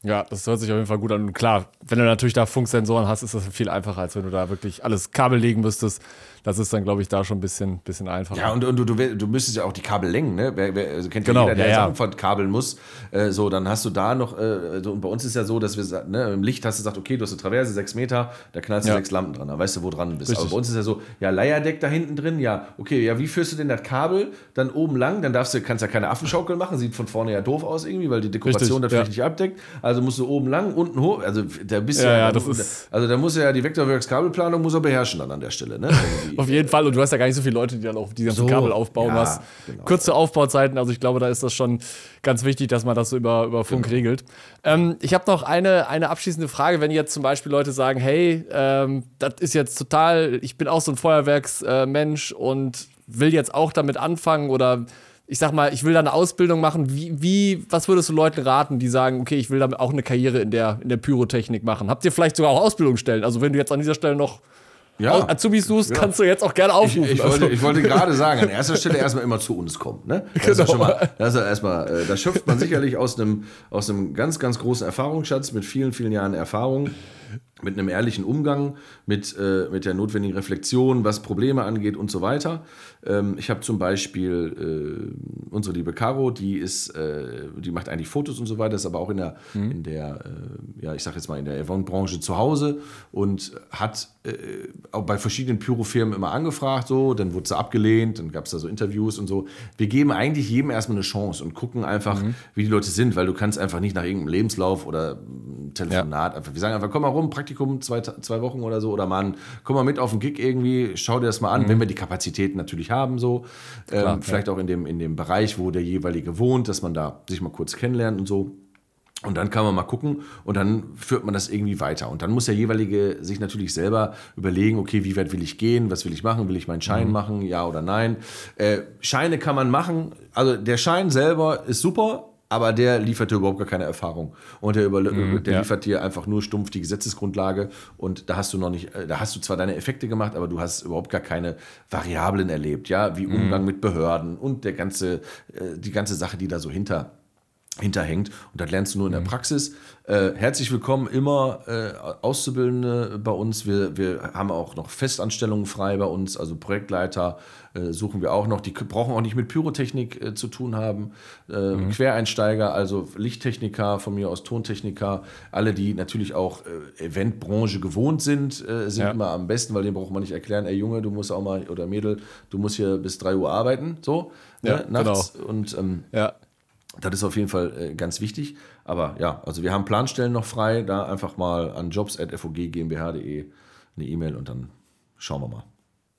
Ja, das hört sich auf jeden Fall gut an. Und klar, wenn du natürlich da Funksensoren hast, ist das viel einfacher, als wenn du da wirklich alles Kabel legen müsstest das ist dann, glaube ich, da schon ein bisschen, bisschen einfacher. Ja, und, und du, du, du müsstest ja auch die Kabellängen, ne? Wer, wer also kennt genau, jeder, der ja, ja. kabeln muss. Äh, so, dann hast du da noch, äh, so, und bei uns ist ja so, dass wir, ne, im Licht hast du gesagt, okay, du hast eine Traverse, sechs Meter, da knallst du ja. sechs Lampen dran, da weißt du, wo dran bist. Richtig. Aber bei uns ist ja so, ja, Leierdeck da hinten drin, ja, okay, ja, wie führst du denn das Kabel dann oben lang? Dann darfst du, kannst ja keine Affenschaukel machen, sieht von vorne ja doof aus irgendwie, weil die Dekoration Richtig, natürlich ja. nicht abdeckt. Also musst du oben lang, unten hoch, also da bist ja, ja, das ist also da muss ja die Vectorworks Kabelplanung muss er beherrschen dann an der Stelle, ne? <laughs> Auf jeden Fall und du hast hast ja gar nicht so viele Leute, die dann auch die ganzen so, Kabel aufbauen. Ja, was genau. kurze Aufbauzeiten, also ich glaube, da ist das schon ganz wichtig, dass man das so über, über Funk genau. regelt. Ähm, ich habe noch eine, eine abschließende Frage, wenn jetzt zum Beispiel Leute sagen, hey, ähm, das ist jetzt total, ich bin auch so ein Feuerwerksmensch äh, und will jetzt auch damit anfangen oder ich sag mal, ich will da eine Ausbildung machen. Wie, wie, was würdest du Leuten raten, die sagen, okay, ich will damit auch eine Karriere in der, in der Pyrotechnik machen? Habt ihr vielleicht sogar auch Ausbildungsstellen? Also wenn du jetzt an dieser Stelle noch ja. Azubis suchst, ja. kannst du jetzt auch gerne aufrufen. Ich, also. ich wollte gerade sagen, an erster Stelle <laughs> erstmal immer zu uns kommen. Ne? Das genau. ist schon mal, das ist erstmal, äh, da schöpft man sicherlich aus einem, aus einem ganz, ganz großen Erfahrungsschatz mit vielen, vielen Jahren Erfahrung mit einem ehrlichen Umgang, mit, äh, mit der notwendigen Reflexion, was Probleme angeht und so weiter. Ähm, ich habe zum Beispiel äh, unsere liebe Caro, die ist, äh, die macht eigentlich Fotos und so weiter, ist aber auch in der, mhm. in der, äh, ja, ich sag jetzt mal in der Avon-Branche zu Hause und hat äh, auch bei verschiedenen Pyrofirmen immer angefragt, so, dann wurde sie abgelehnt, dann gab es da so Interviews und so. Wir geben eigentlich jedem erstmal eine Chance und gucken einfach, mhm. wie die Leute sind, weil du kannst einfach nicht nach irgendeinem Lebenslauf oder Telefonat ja. einfach, wir sagen einfach, komm mal rum, Praktikum zwei, zwei Wochen oder so, oder Mann, komm mal mit auf den Gig irgendwie, schau dir das mal an, mhm. wenn wir die Kapazitäten natürlich haben, so. Klar, ähm, vielleicht ja. auch in dem, in dem Bereich, wo der jeweilige wohnt, dass man da sich mal kurz kennenlernt und so. Und dann kann man mal gucken und dann führt man das irgendwie weiter. Und dann muss der jeweilige sich natürlich selber überlegen, okay, wie weit will ich gehen, was will ich machen, will ich meinen Schein mhm. machen, ja oder nein. Äh, Scheine kann man machen, also der Schein selber ist super, aber der liefert dir überhaupt gar keine Erfahrung. Und der, über, mhm, der ja. liefert dir einfach nur stumpf die Gesetzesgrundlage und da hast du noch nicht, äh, da hast du zwar deine Effekte gemacht, aber du hast überhaupt gar keine Variablen erlebt, ja, wie mhm. Umgang mhm. mit Behörden und der ganze, äh, die ganze Sache, die da so hinter hinterhängt. Und das lernst du nur in der mhm. Praxis. Äh, herzlich willkommen, immer äh, Auszubildende bei uns. Wir, wir haben auch noch Festanstellungen frei bei uns, also Projektleiter suchen wir auch noch. Die brauchen auch nicht mit Pyrotechnik äh, zu tun haben. Äh, mhm. Quereinsteiger, also Lichttechniker, von mir aus Tontechniker, alle, die natürlich auch äh, Eventbranche gewohnt sind, sind ja. immer am besten, weil denen braucht man nicht erklären, ey Junge, du musst auch mal, oder Mädel, du musst hier bis 3 Uhr arbeiten, so, ja, ne, nachts. Genau. Und ähm, ja das ist auf jeden Fall äh, ganz wichtig. Aber ja, also wir haben Planstellen noch frei. Da einfach mal an jobs.fog.gmbh.de eine E-Mail und dann schauen wir mal.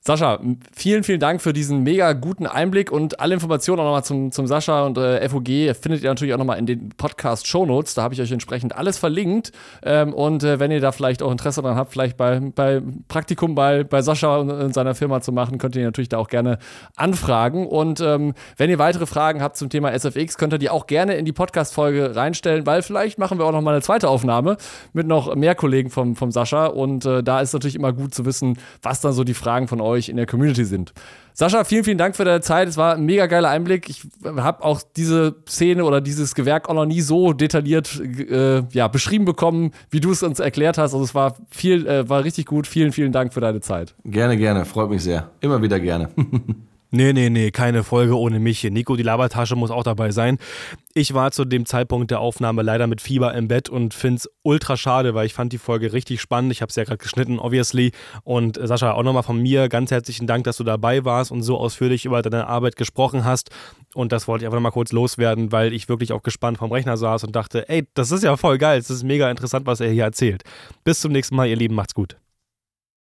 Sascha, vielen, vielen Dank für diesen mega guten Einblick und alle Informationen auch nochmal zum, zum Sascha und äh, FOG findet ihr natürlich auch nochmal in den Podcast-Shownotes. Da habe ich euch entsprechend alles verlinkt. Ähm, und äh, wenn ihr da vielleicht auch Interesse daran habt, vielleicht bei, bei Praktikum bei, bei Sascha und, und seiner Firma zu machen, könnt ihr natürlich da auch gerne anfragen. Und ähm, wenn ihr weitere Fragen habt zum Thema SFX, könnt ihr die auch gerne in die Podcast-Folge reinstellen, weil vielleicht machen wir auch nochmal eine zweite Aufnahme mit noch mehr Kollegen vom, vom Sascha. Und äh, da ist natürlich immer gut zu wissen, was dann so die Fragen von euch euch in der Community sind. Sascha, vielen, vielen Dank für deine Zeit. Es war ein mega geiler Einblick. Ich habe auch diese Szene oder dieses Gewerk auch noch nie so detailliert äh, ja, beschrieben bekommen, wie du es uns erklärt hast. Also es war viel, äh, war richtig gut. Vielen, vielen Dank für deine Zeit. Gerne, gerne. Freut mich sehr. Immer wieder gerne. <laughs> Nee, nee, nee, keine Folge ohne mich hier. Nico, die Labertasche muss auch dabei sein. Ich war zu dem Zeitpunkt der Aufnahme leider mit Fieber im Bett und finde es ultra schade, weil ich fand die Folge richtig spannend. Ich habe es ja gerade geschnitten, obviously. Und äh, Sascha, auch nochmal von mir ganz herzlichen Dank, dass du dabei warst und so ausführlich über deine Arbeit gesprochen hast. Und das wollte ich einfach nochmal kurz loswerden, weil ich wirklich auch gespannt vom Rechner saß und dachte, ey, das ist ja voll geil, es ist mega interessant, was er hier erzählt. Bis zum nächsten Mal, ihr Lieben, macht's gut.